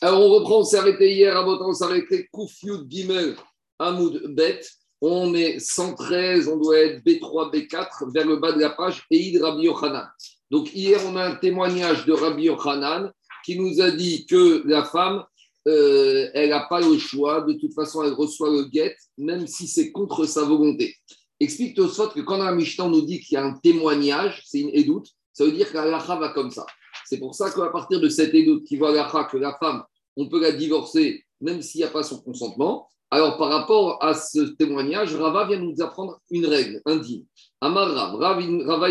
Alors on reprend, on s'est arrêté hier, à on s'est arrêté Koufioud Gimel Hamoud Bet. On est 113, on doit être B3, B4, vers le bas de la page, Eid Rabbi Yochanan. Donc hier, on a un témoignage de Rabbi Yochanan qui nous a dit que la femme, euh, elle n'a pas le choix, de toute façon, elle reçoit le guet, même si c'est contre sa volonté. Explique Tosfot que quand la Mishnah, nous dit qu'il y a un témoignage, c'est une édoute, ça veut dire que va comme ça. C'est pour ça qu'à partir de cette édoute qui voit la que la femme, on peut la divorcer même s'il n'y a pas son consentement. Alors, par rapport à ce témoignage, Rava vient nous apprendre une règle, un dit. Amar Rav, Rava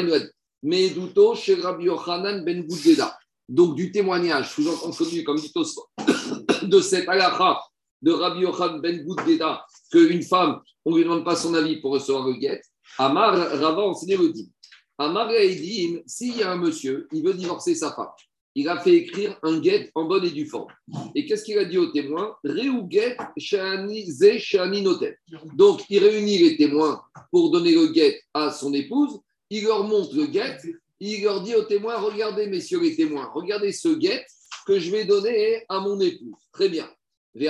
mais douto chez Rabbi Yochanan ben Boudeda. Donc, du témoignage, sous-entendu, comme dit de cette halakha de Rabbi Yochanan ben Boudeda, qu'une femme, on ne lui demande pas son avis pour recevoir le guet. Amar Rava enseignait le dit. Amar dit, s'il y a un monsieur, il veut divorcer sa femme il a fait écrire un guet en bonne et due forme. Et qu'est-ce qu'il a dit aux témoins? Get Donc, il réunit les témoins pour donner le guet à son épouse. Il leur montre le guet. Il leur dit aux témoins Regardez, messieurs les témoins, regardez ce guet que je vais donner à mon épouse. Très bien. Et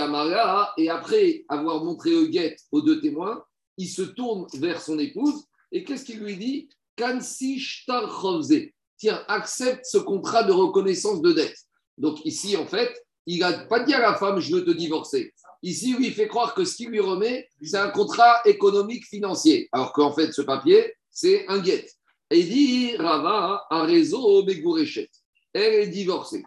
après avoir montré le guet aux deux témoins, il se tourne vers son épouse. Et qu'est-ce qu'il lui dit? Kansi tiens, accepte ce contrat de reconnaissance de dette. Donc ici, en fait, il n'a pas dit à la femme, je veux te divorcer. Ici, lui, il fait croire que ce qu'il lui remet, c'est un contrat économique financier. Alors qu'en fait, ce papier, c'est un guet. Et il dit, Rava, un réseau Megourechet. Elle est divorcée.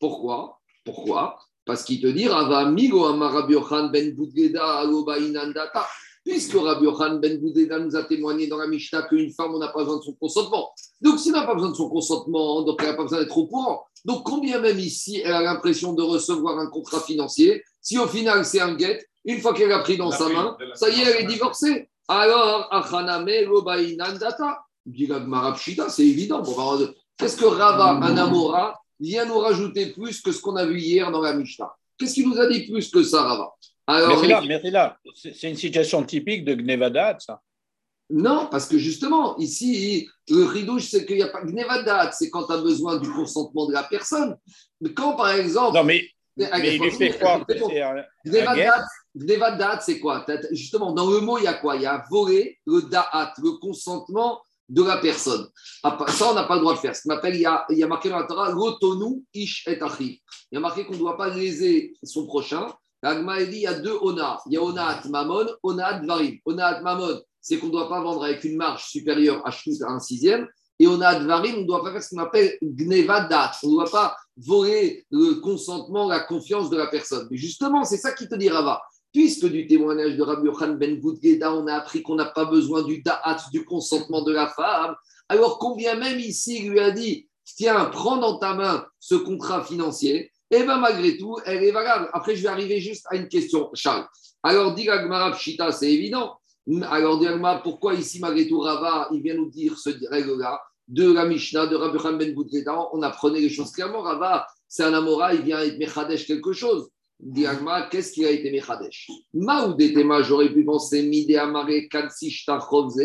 Pourquoi? Pourquoi? Parce qu'il te dit, Rava, Migo Amarabiohan Ben Boudgeda Inandata. Puisque Rabbi Yohan Ben Boudeda nous a témoigné dans la Mishnah qu'une femme, on n'a pas besoin de son consentement. Donc, s'il n'a pas besoin de son consentement, donc elle n'a pas besoin d'être au courant. Donc, combien même ici, elle a l'impression de recevoir un contrat financier, si au final c'est un guet, une fois qu'elle a pris dans sa main, ça y est, elle est divorcée. Alors, Achaname Lobainandata, dit c'est évident. Qu'est-ce que Rava Anamora vient nous rajouter plus que ce qu'on a vu hier dans la Mishnah? Qu'est-ce qu'il nous a dit plus que ça, Rava mais là, c'est une situation typique de Gnevadat, ça. Non, parce que justement, ici, le ridouche, c'est qu'il n'y a pas Gnevadat, c'est quand tu as besoin du consentement de la personne. Mais quand, par exemple. Non, mais, mais il lui fait un. Gnevadat, c'est quoi Justement, dans le mot, il y a quoi? Il y a voler le da'at, le consentement de la personne. Ah, ça, on n'a pas le droit de faire. Ce qu'on appelle, il y a, il y a marqué dans la Torah, l'otonu ish et Il y a marqué qu'on ne doit pas léser son prochain. L'agma dit il y a deux ona. Il y a onat mamon, onat varim. Onat mamon, c'est qu'on ne doit pas vendre avec une marge supérieure à un sixième. Et onat varim, on ne doit pas faire ce qu'on appelle gnevadat. On ne doit pas voler le consentement, la confiance de la personne. Mais justement, c'est ça qui te dit Rava. Puisque du témoignage de Rabbi Yochan ben Goudgeda, on a appris qu'on n'a pas besoin du da'at, du consentement de la femme, alors combien même ici il lui a dit, tiens, prends dans ta main ce contrat financier, eh bien malgré tout, elle est valable. Après, je vais arriver juste à une question, Charles. Alors, dit Gmara Pshita, c'est évident. Alors, dit pourquoi ici, malgré tout, Rava, il vient nous dire ce règle-là de la Mishnah, de Rabbi Ben Boudreda, on apprenait les choses clairement. Rava, c'est un Amora, il vient être Mechadesh quelque chose. Dit qu'est-ce qu'il a été Mechadesh? Maoudetema, j'aurais pu penser, Mide Amare, Chovze,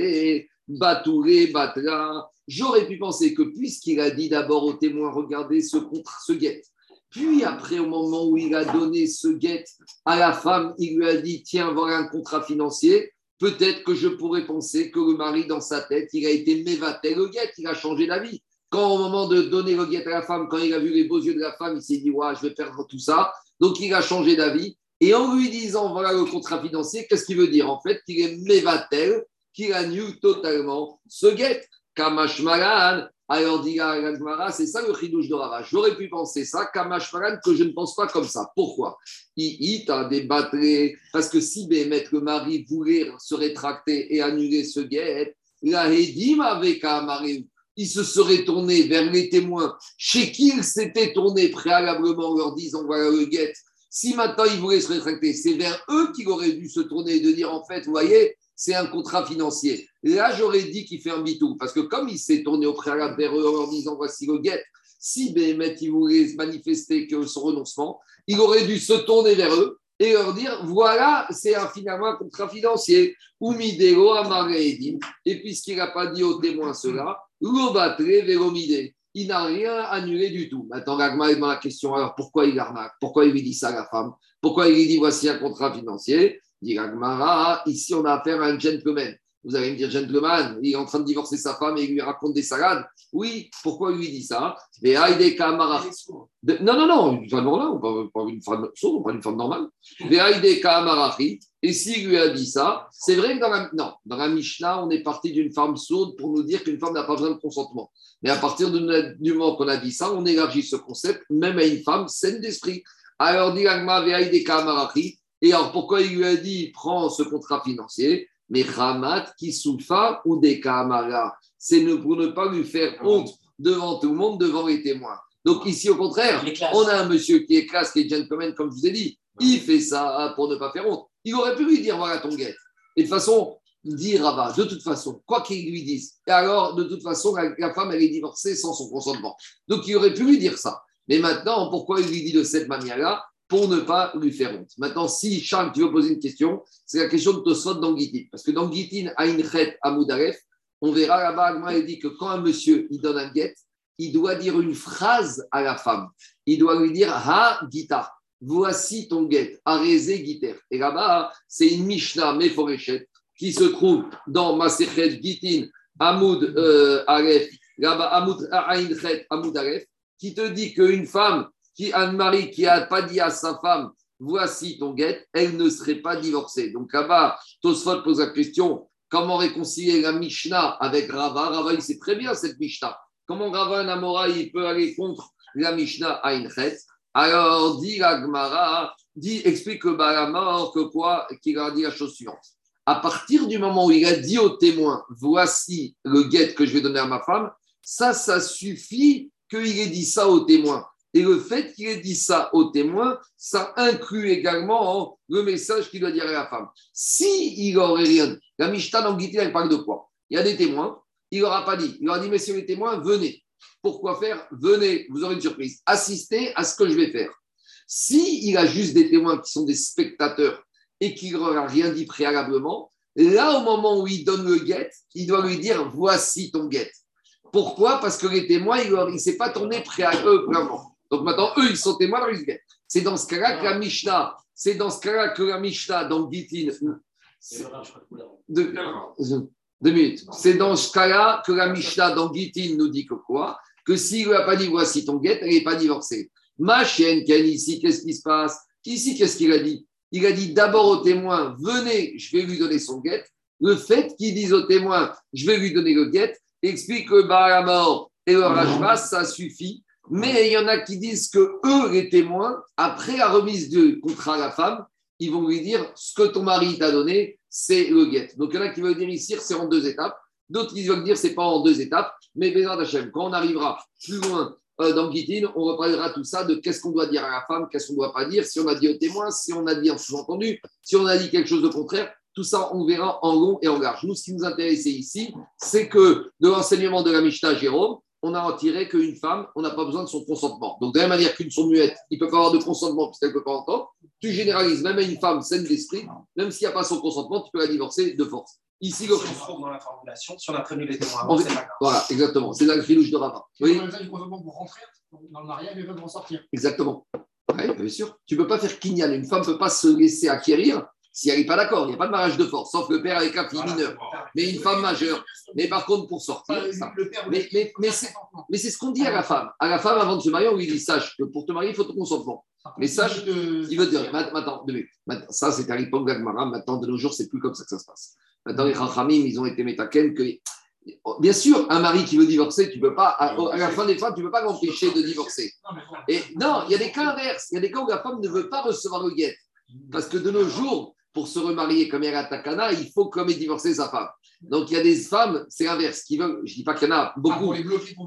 Batouré, Batra. J'aurais pu penser que puisqu'il a dit d'abord aux témoins, regardez ce, contre, ce guet, puis après, au moment où il a donné ce guet à la femme, il lui a dit, tiens, voilà un contrat financier. Peut-être que je pourrais penser que le mari, dans sa tête, il a été mévaté le guet, il a changé d'avis. Quand au moment de donner le guet à la femme, quand il a vu les beaux yeux de la femme, il s'est dit, ouais, je vais perdre tout ça. Donc il a changé d'avis. Et en lui disant, voilà le contrat financier, qu'est-ce qu'il veut dire? En fait, qu'il est mévatel, qu'il a nu totalement ce guet. Kamash alors, dit c'est ça le chidouche de Rava. J'aurais pu penser ça, Kamashmaran, que je ne pense pas comme ça. Pourquoi? Il t'a débattu, parce que si Bémet, le mari, voulait se rétracter et annuler ce guet, la Hedim avec il se serait tourné vers les témoins chez qui il s'était tourné préalablement en leur disant voilà le guet. Si maintenant il voulait se rétracter, c'est vers eux qu'il aurait dû se tourner et de dire en fait, vous voyez, c'est un contrat financier. Là, j'aurais dit qu'il fait un bitou, parce que comme il s'est tourné au préalable vers eux en disant voici le guet, si Béhémet il voulait manifester son renoncement, il aurait dû se tourner vers eux et leur dire voilà, c'est finalement un contrat financier. Umidero Amareedim. Et puisqu'il n'a pas dit aux témoins cela, l'obatre véromide. il n'a rien annulé du tout. Maintenant, Gagma est dans la question alors pourquoi il arnaque Pourquoi il lui dit ça à la femme? Pourquoi il lui dit voici un contrat financier? Dit ici on a affaire à un gentleman. Vous allez me dire, gentleman, il est en train de divorcer sa femme et il lui raconte des salades. Oui, pourquoi il lui dit ça? Non, non, non, une femme normale, on parle d'une femme sourde, on parle d'une femme normale. Et s'il lui a dit ça, c'est vrai que dans la, non, dans la Mishnah, on est parti d'une femme sourde pour nous dire qu'une femme n'a pas besoin de consentement. Mais à partir du moment qu'on a dit ça, on élargit ce concept même à une femme saine d'esprit. Alors, dit et alors pourquoi il lui a dit prends ce contrat financier mais Ramat, Kisoufa ou des Kamara, c'est pour ne pas lui faire ah honte devant tout le monde, devant les témoins. Donc ici, au contraire, on a un monsieur qui est classe, qui est gentleman, comme je vous ai dit. Il fait ça pour ne pas faire honte. Il aurait pu lui dire voilà ton guette. Et de toute façon, dit Rabat, de toute façon, quoi qu'il lui dise, et alors de toute façon, la, femme, elle est divorcée sans son consentement. Donc il aurait pu lui dire ça. Mais maintenant, pourquoi il lui dit de cette manière-là? Pour ne pas lui faire honte. Maintenant, si Charles, tu veux poser une question, c'est la question de Tosfot dans Gitin. Parce que dans Gitin, à Inchet, à Moudaref, on verra là-bas, il dit que quand un monsieur il donne un guet, il doit dire une phrase à la femme. Il doit lui dire Ha Gita, voici ton guet, Arezé Giter. Et là-bas, c'est une Mishnah Meforechet qui se trouve dans Maserhet Gitin, Amoud euh, Aref, là-bas, Amoud Aref, qui te dit qu'une femme qui Anne-Marie qui n'a pas dit à sa femme voici ton guet, elle ne serait pas divorcée. Donc là-bas, Tosfot pose la question comment réconcilier la Mishnah avec Rava? Rava, il sait très bien cette Mishnah. Comment Rava Namora, il peut aller contre la Mishnah à Inchet Alors, dit la dit, explique que mort que quoi, qu'il a dit la chose suivante. À partir du moment où il a dit au témoin, voici le guet que je vais donner à ma femme, ça, ça suffit qu'il ait dit ça au témoin. Et le fait qu'il ait dit ça au témoin, ça inclut également le message qu'il doit dire à la femme. Si il rien dit, la Mishnah dans Guité, elle parle de quoi? Il y a des témoins, il n'aura pas dit. Il aura dit, messieurs les témoins, venez. Pourquoi faire? Venez, vous aurez une surprise. Assistez à ce que je vais faire. Si il a juste des témoins qui sont des spectateurs et qu'il n'aura rien dit préalablement, là, au moment où il donne le guet, il doit lui dire, voici ton guet. Pourquoi? Parce que les témoins, il ne s'est pas tourné vraiment. Donc maintenant, eux, ils sont témoins dans C'est dans ce cas-là que la Mishnah, c'est dans ce cas-là que la Mishnah, dans Gitin, deux, deux minutes. C'est dans ce cas-là que la Mishnah, dans Gitin, nous dit que quoi? Que s'il ne lui a pas dit voici ton guet, elle n'est pas divorcée. Ma chienne, ici, qu'est-ce qui se passe? Ici, qu'est-ce qu'il a dit? Il a dit d'abord au témoin, venez, je vais lui donner son guet. Le fait qu'il dise au témoin, je vais lui donner le guet, explique que bah, la mort et le rajva, ça suffit mais il y en a qui disent que eux, les témoins, après la remise du contrat à la femme, ils vont lui dire ce que ton mari t'a donné, c'est le guet. Donc il y en a qui veulent dire ici, c'est en deux étapes. D'autres qui veulent dire c'est pas en deux étapes. Mais quand on arrivera plus loin euh, dans Gitin, on reparlera tout ça de qu'est-ce qu'on doit dire à la femme, qu'est-ce qu'on ne doit pas dire, si on a dit au témoin, si on a dit en sous-entendu, si on a dit quelque chose de contraire. Tout ça, on verra en long et en large. Nous, ce qui nous intéressait ici, c'est que de l'enseignement de la Mishnah Jérôme, on a retiré qu'une femme, on n'a pas besoin de son consentement. Donc, de la même manière qu'une son muette, il ne peut pas avoir de consentement puisqu'elle ne peut pas entendre, tu généralises même à une femme saine d'esprit, même s'il n'y a pas son consentement, tu peux la divorcer de force. Ici, le. Si dans la formulation, si on a prévu les témoins Voilà, exactement. C'est la filouche de Rabat. Oui. On a du consentement pour rentrer dans le mariage et pour sortir. Exactement. Oui, bien sûr. Tu ne peux pas faire kinyan. Une femme ne peut pas se laisser acquérir si elle n'est pas d'accord, il n'y a pas de mariage de force, sauf le père avec un fille mineur, mais une femme majeure. Mais par contre, pour sortir, mais, mais, c'est ce qu'on dit à la femme. À la femme, avant de se marier, on lui dit sache que pour te marier, il faut ton consentement. Mais sache, il veut dire, maintenant, ça c'est à l'époque d'Agmara, maintenant de nos jours, c'est plus comme ça que ça se passe. Maintenant, les Rachamim, ils ont été métaken que. Bien sûr, un mari qui veut divorcer, tu peux pas, à, la fin des femmes, tu ne peux pas l'empêcher de divorcer. Et non, il y a des cas inverses. Il y a des cas où la femme ne veut pas recevoir le guet. Parce que de nos jours, pour se remarier comme à Takana, il faut comme divorcer sa femme. Donc il y a des femmes, c'est l'inverse, qui veulent, je ne dis pas qu'il y en a beaucoup,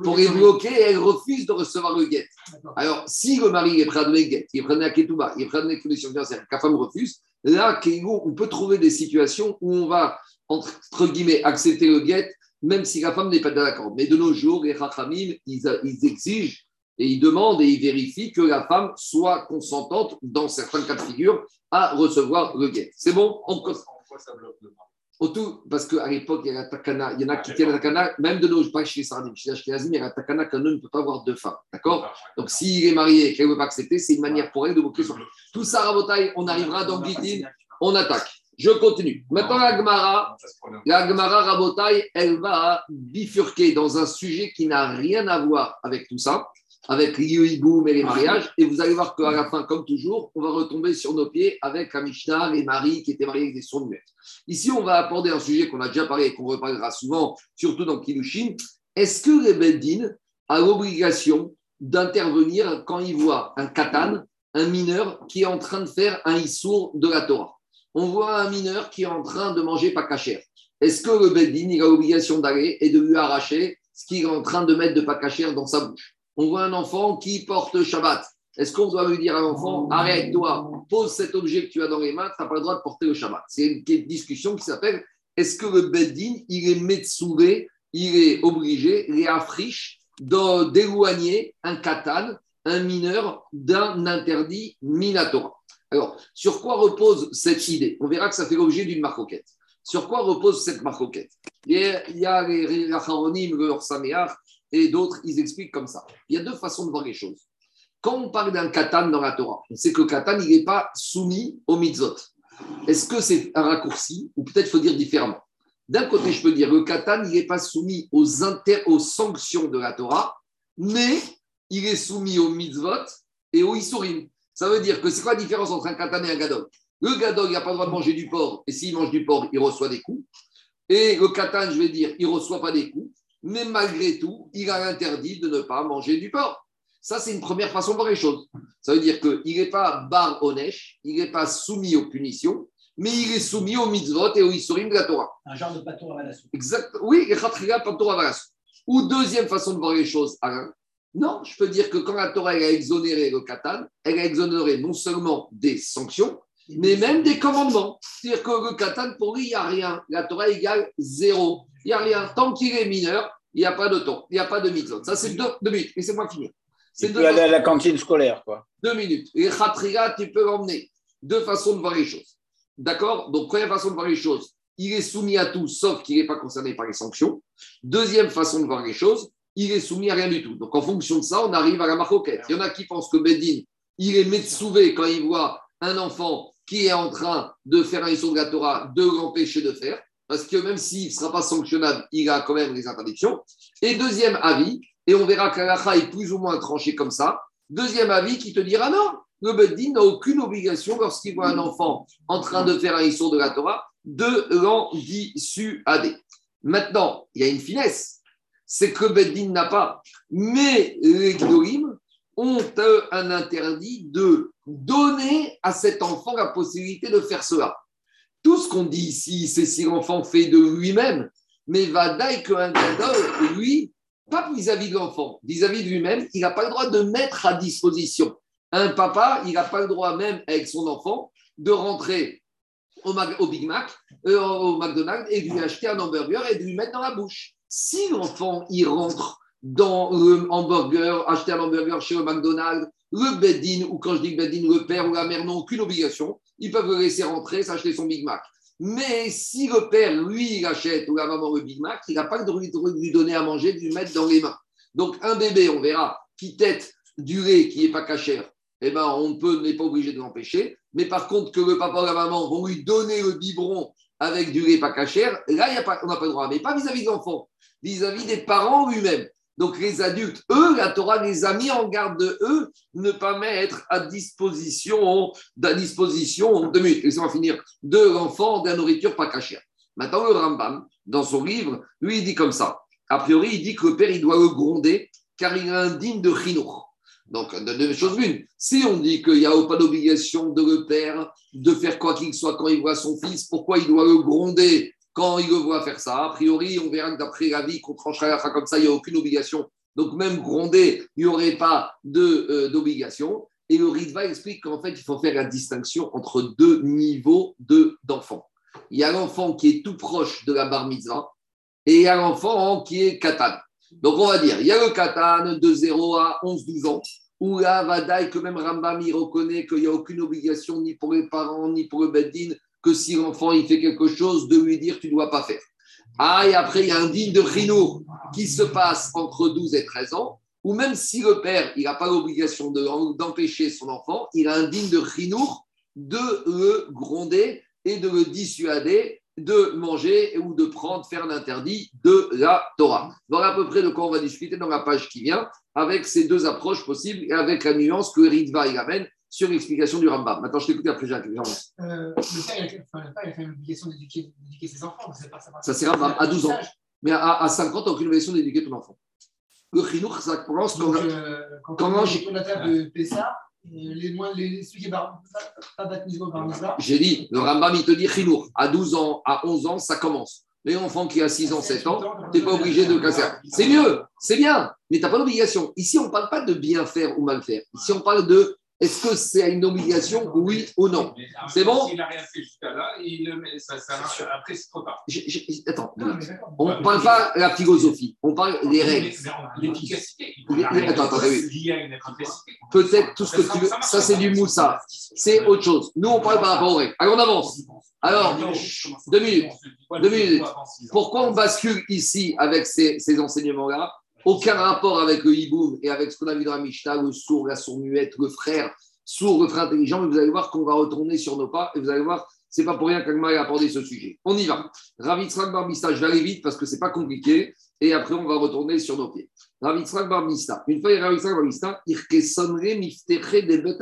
pour les bloquer, elles refusent de recevoir le guet. Alors si le mari est prêt à donner le guet, il est prêt à donner Ketouba, il est prêt à donner les conditions financières, que la femme refuse, là, on peut trouver des situations où on va, entre guillemets, accepter le guet, même si la femme n'est pas d'accord. Mais de nos jours, les Rachamim, ils, ils exigent et ils demandent et ils vérifient que la femme soit consentante, dans certains cas de figure, à recevoir le guet. C'est bon En quoi ça bloque le Autour, parce qu'à l'époque, il y a la takana, il y en a qui tiennent la takana, même de nos, pas chez les Sardim, chez Ashkenazim, il y a la takana qu'un homme ne peut pas avoir deux femmes. D'accord? Donc, s'il est marié et qu'elle ne veut pas accepter, c'est une manière pour elle de bloquer son. Tout ça, Rabotai, on arrivera dans Gitin, on attaque. Je continue. Maintenant, la Gemara, la Gemara Rabotai, elle va bifurquer dans un sujet qui n'a rien à voir avec tout ça, avec l'Iboum et les mariages. Et vous allez voir qu'à la fin, comme toujours, on va retomber sur nos pieds avec la les maris qui étaient mariés avec des sourds. Ici, on va aborder un sujet qu'on a déjà parlé et qu'on reparlera souvent, surtout dans Kilushin. Est-ce que le Beddin a l'obligation d'intervenir quand il voit un katan, un mineur, qui est en train de faire un issour de la Torah? On voit un mineur qui est en train de manger pas cachère. Est-ce que le Beddin a l'obligation d'aller et de lui arracher ce qu'il est en train de mettre de pas cachère dans sa bouche? On voit un enfant qui porte Shabbat. Est-ce qu'on doit lui dire à l'enfant, arrête-toi, pose cet objet que tu as dans les mains, tu n'as pas le droit de porter le Shabbat. C'est une discussion qui s'appelle est-ce que le Beddin, il est metsouvé, il est obligé, il est affriche d'éloigner un katan, un mineur, d'un interdit minatora. Alors, sur quoi repose cette idée? On verra que ça fait l'objet d'une marcoquette. Sur quoi repose cette marcoquette? Il y a les le et d'autres, ils expliquent comme ça. Il y a deux façons de voir les choses. Quand on parle d'un katan dans la Torah, on sait que le katan, il n'est pas soumis au mitzvot. Est-ce que c'est un raccourci ou peut-être faut dire différemment? D'un côté, je peux dire le katan, il n'est pas soumis aux, aux sanctions de la Torah, mais il est soumis au mitzvot et au isurim. Ça veut dire que c'est quoi la différence entre un katan et un gadol? Le gadol, il n'a pas le droit de manger du porc, et s'il mange du porc, il reçoit des coups. Et le katan, je vais dire, il ne reçoit pas des coups, mais malgré tout, il a l'interdit de ne pas manger du porc. Ça, c'est une première façon de voir les choses. Ça veut dire qu'il n'est pas bar onesh, il n'est pas soumis aux punitions, mais il est soumis aux mitzvot et aux isurim de la Torah. Un genre de pato avalassou. Exact. Oui, pato avalassou. Ou deuxième façon de voir les choses, Alain. Non, je peux dire que quand la Torah a exonéré le katan, elle a exonéré non seulement des sanctions, mais même des commandements. C'est-à-dire que le katan, pour lui, il n'y a rien. La Torah égale zéro. Il n'y a rien. Tant qu'il est mineur, il n'y a pas de temps, il n'y a pas de mitzvot. Ça, c'est deux, deux minutes. Laissez-moi finir. C'est de aller à la cantine scolaire, quoi. Deux minutes. Et khatriga, tu peux l'emmener. Deux façons de voir les choses. D'accord? Donc, première façon de voir les choses, il est soumis à tout, sauf qu'il n'est pas concerné par les sanctions. Deuxième façon de voir les choses, il est soumis à rien du tout. Donc, en fonction de ça, on arrive à la marcoquette. Il y en a qui pensent que Bedin, il est metsouvé quand il voit un enfant qui est en train de faire un de la Torah, de l'empêcher de faire, parce que même s'il ne sera pas sanctionnable, il a quand même les interdictions. Et deuxième avis, et on verra qu'Alacha est plus ou moins tranché comme ça. Deuxième avis qui te dira non, le Beddin n'a aucune obligation lorsqu'il voit un enfant en train de faire un histoire de la Torah de l'en dissuader. Maintenant, il y a une finesse, c'est que Beddin n'a pas, mais les Gdorim ont un interdit de donner à cet enfant la possibilité de faire cela. Tout ce qu'on dit ici, c'est si l'enfant fait de lui-même, mais va dire qu'un gadol, lui, pas vis-à-vis de l'enfant, vis-à-vis de lui-même, il n'a pas le droit de mettre à disposition. Un papa, il n'a pas le droit même avec son enfant de rentrer au, Big Mac, euh, au McDonald's et de lui acheter un hamburger et de lui mettre dans la bouche. Si l'enfant, il rentre dans le hamburger, acheter un hamburger chez le McDonald's, le Bedin, ou quand je dis Bedin, le père ou la mère n'ont aucune obligation, ils peuvent le laisser rentrer, s'acheter son Big Mac. Mais si le père, lui, il achète ou la maman le Big Mac, il n'a pas le droit de lui donner à manger, de lui mettre dans les mains. Donc, un bébé, on verra, qui tête du lait qui n'est pas cachère, eh ben, on n'est pas obligé de l'empêcher. Mais par contre, que le papa ou la maman vont lui donner le biberon avec du lait pas cachère, là, y a pas, on n'a pas le droit. Mais pas vis-à-vis de l'enfant, vis-à-vis des parents lui-même. Donc les adultes, eux, la Torah les a mis en garde de eux, ne pas mettre à disposition, à disposition, deux finir, de l'enfant de la nourriture pas cachée. Maintenant, le Rambam, dans son livre, lui, il dit comme ça. A priori, il dit que le père, il doit le gronder car il est indigne de chinour. Donc, deux choses l'une. Si on dit qu'il n'y a pas d'obligation de le père de faire quoi qu'il soit quand il voit son fils, pourquoi il doit le gronder quand il le voit faire ça, a priori, on verra que d'après la vie qu'on tranchera comme ça, il n'y a aucune obligation. Donc même gronder, il n'y aurait pas euh, d'obligation. et le Ritva explique qu'en fait, il faut faire la distinction entre deux niveaux d'enfants. il y a l'enfant qui est tout proche de la bar et il y a l'enfant qui est katan. Donc on va dire, il y a le katan de 0 à 11-12 ans, où là, Vadaï, que même Rambam, il reconnaît qu'il n'y a aucune obligation ni pour les parents, ni pour le Beddin, que si l'enfant il fait quelque chose, de lui dire tu ne dois pas faire. Ah, et après, il y a un digne de Rinour qui se passe entre 12 et 13 ans, ou même si le père, il n'a pas l'obligation de- d'empêcher son enfant, il a un digne de Rinour de le gronder et de le dissuader de manger ou de prendre, faire l'interdit de la Torah. Voilà à peu près de quoi on va discuter dans la page qui vient, avec ces deux approches possibles et avec la nuance que Ritva il amène sur l'explication du Rambam. Maintenant, je t'écoute après, Jacques. Euh, le père, il a, enfin, le père, il a fait l'obligation d'éduquer d'éduquer ses enfants. C'est pas, ça, Ça, c'est Rambam, à 12 ans. Mais à, à 50, tu n'as aucune obligation d'éduquer ton enfant. Le Chinour, ça commence quand. Euh, quand Comment on j'ai- de la table de Pessa, les moins, les, celui qui est bar, pas bat mitzvah, bar mitzvah, J'ai dit, le Rambam, il te dit Chinour. À 12 ans, à 11 ans, ça commence. Les enfants qui a 6 ans, 7 ans, tu n'es pas obligé de casser. C'est mieux, c'est bien, mais tu n'as pas d'obligation. Ici, on ne parle pas de bien faire ou mal faire. Ici, on parle de est-ce que c'est une obligation, oui ou non. C'est bon S'il n'a rien fait jusqu'à là, il ça, ça, après, c'est trop tard. Attends, Non, on ne parle pas la philosophie, on parle des règles. L'efficacité. Attends, oui. Peut-être tout ce que tu veux, ça c'est du moussa, c'est autre chose. Nous, on parle par rapport aux règles. Allez, on avance. Alors, deux minutes. Deux minutes. Pourquoi on bascule ici avec ces, ces enseignements-là Aucun rapport avec le hiboum et avec ce qu'on a vu dans la Mishnah, le sourd, la sourd-muette, le frère sourd, le frère intelligent. Mais vous allez voir qu'on va retourner sur nos pas et vous allez voir, c'est pas pour rien qu'Agma a abordé ce sujet. On y va. Ravitzrak Barbista, je vais aller vite parce que c'est pas compliqué et après on va retourner sur nos pieds. Ravitzrak Barbista. Une fois, Ravitzrak Barbista, Irkesonre Mifteche des Bet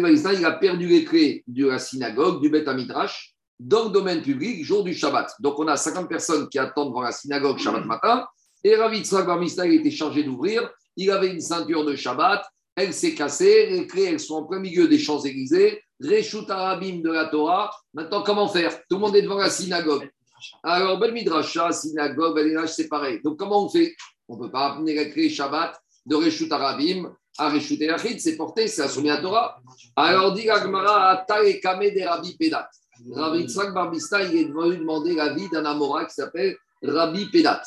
Barbista, il a perdu les clés de la synagogue, du Bet Amidrash dans le domaine public, jour du Shabbat. Donc, on a 50 personnes qui attendent devant la synagogue Shabbat matin. Et Rav Yitzhak Bar il était chargé d'ouvrir. Il avait une ceinture de Shabbat. Elle s'est cassée. Les clés, elles sont en plein milieu des Champs-Élysées. Reshut Arabim de la Torah. Maintenant, comment faire? Tout le monde est devant la synagogue. Alors, Ben Midrasha, synagogue, Midrash, c'est pareil. Donc, comment on fait? On ne peut pas amener la clé Shabbat de Reshut Arabim à Reshut Yachid. C'est porté, c'est à Torah. Alors, dit Agmara, Ata et Kame des Rabbi Pedat. Rabbi Yitzhak Barbista, il est venu demander l'avis d'un Amora qui s'appelle Rabbi Pedat.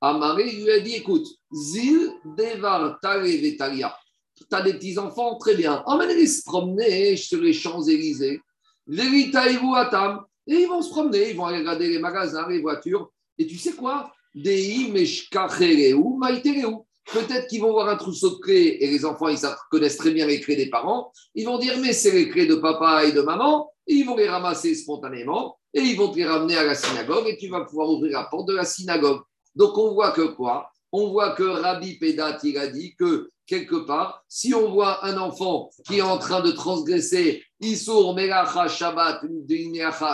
Amaré lui a dit écoute, Zil Devar Vetalia. Tu as des petits-enfants, très bien. Emmène-les se promener sur les Champs-Élysées. Veritaïru Atam. Et ils vont se promener, ils vont aller regarder les magasins, les voitures. Et tu sais quoi? Dei Meshkachereu Maitereu. Peut-être qu'ils vont voir un trousseau de clés et les enfants, ils connaissent très bien les clés des parents. Ils vont dire, mais c'est les clés de papa et de maman. Et ils vont les ramasser spontanément et ils vont te les ramener à la synagogue et tu vas pouvoir ouvrir la porte de la synagogue. Donc on voit que quoi? On voit que Rabbi Pedat, il a dit que quelque part, si on voit un enfant qui est en train de transgresser Isur Melacha Shabbat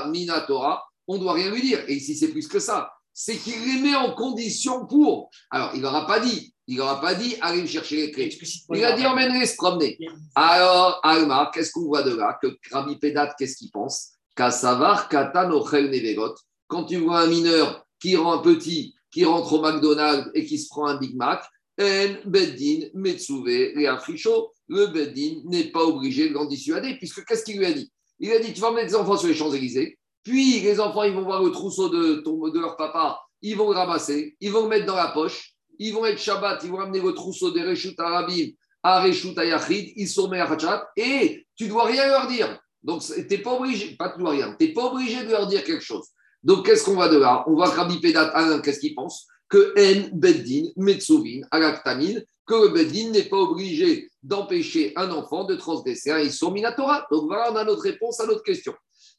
Minatora, on ne doit rien lui dire. Et ici, c'est plus que ça. C'est qu'il les met en condition pour. Alors, il n'aura pas dit. Il n'aura pas dit, allez me chercher les clés. Il a dit, emmène-les se promener. Alors, Alma, qu'est-ce qu'on voit de là? Que Rabbi Pedat, qu'est-ce qu'il pense? Kassavar, Katan, Ochel, Nevegot. Quand tu vois un mineur qui rend un petit, qui rentre au McDonald's et qui se prend un Big Mac, En, Beddin, Metsuve, et Africho, le Beddin n'est pas obligé de l'en dissuader, puisque qu'est-ce qu'il lui a dit? Il a dit, tu vas mettre les enfants sur les Champs-Élysées, puis les enfants, ils vont voir le trousseau de, ton- de leur papa, ils vont le ramasser, ils vont le mettre dans la poche, ils vont être Shabbat, ils vont ramener le trousseau des Reshut Arabim à Reshut Ayachid, ils sont Hachat, et tu dois rien leur dire. Donc, tu n'es pas obligé, pas tu dois rien, tu n'es pas obligé de leur dire quelque chose. Donc, qu'est-ce qu'on voit de là? On que Rabbi Pedat, Alain, qu'est-ce qu'il pense? Que En Beddin, Metsuvin, Alaktanin, que le Beddin n'est pas obligé d'empêcher un enfant de transgresser un Issur Minatora. Donc, voilà, on a notre réponse à notre question.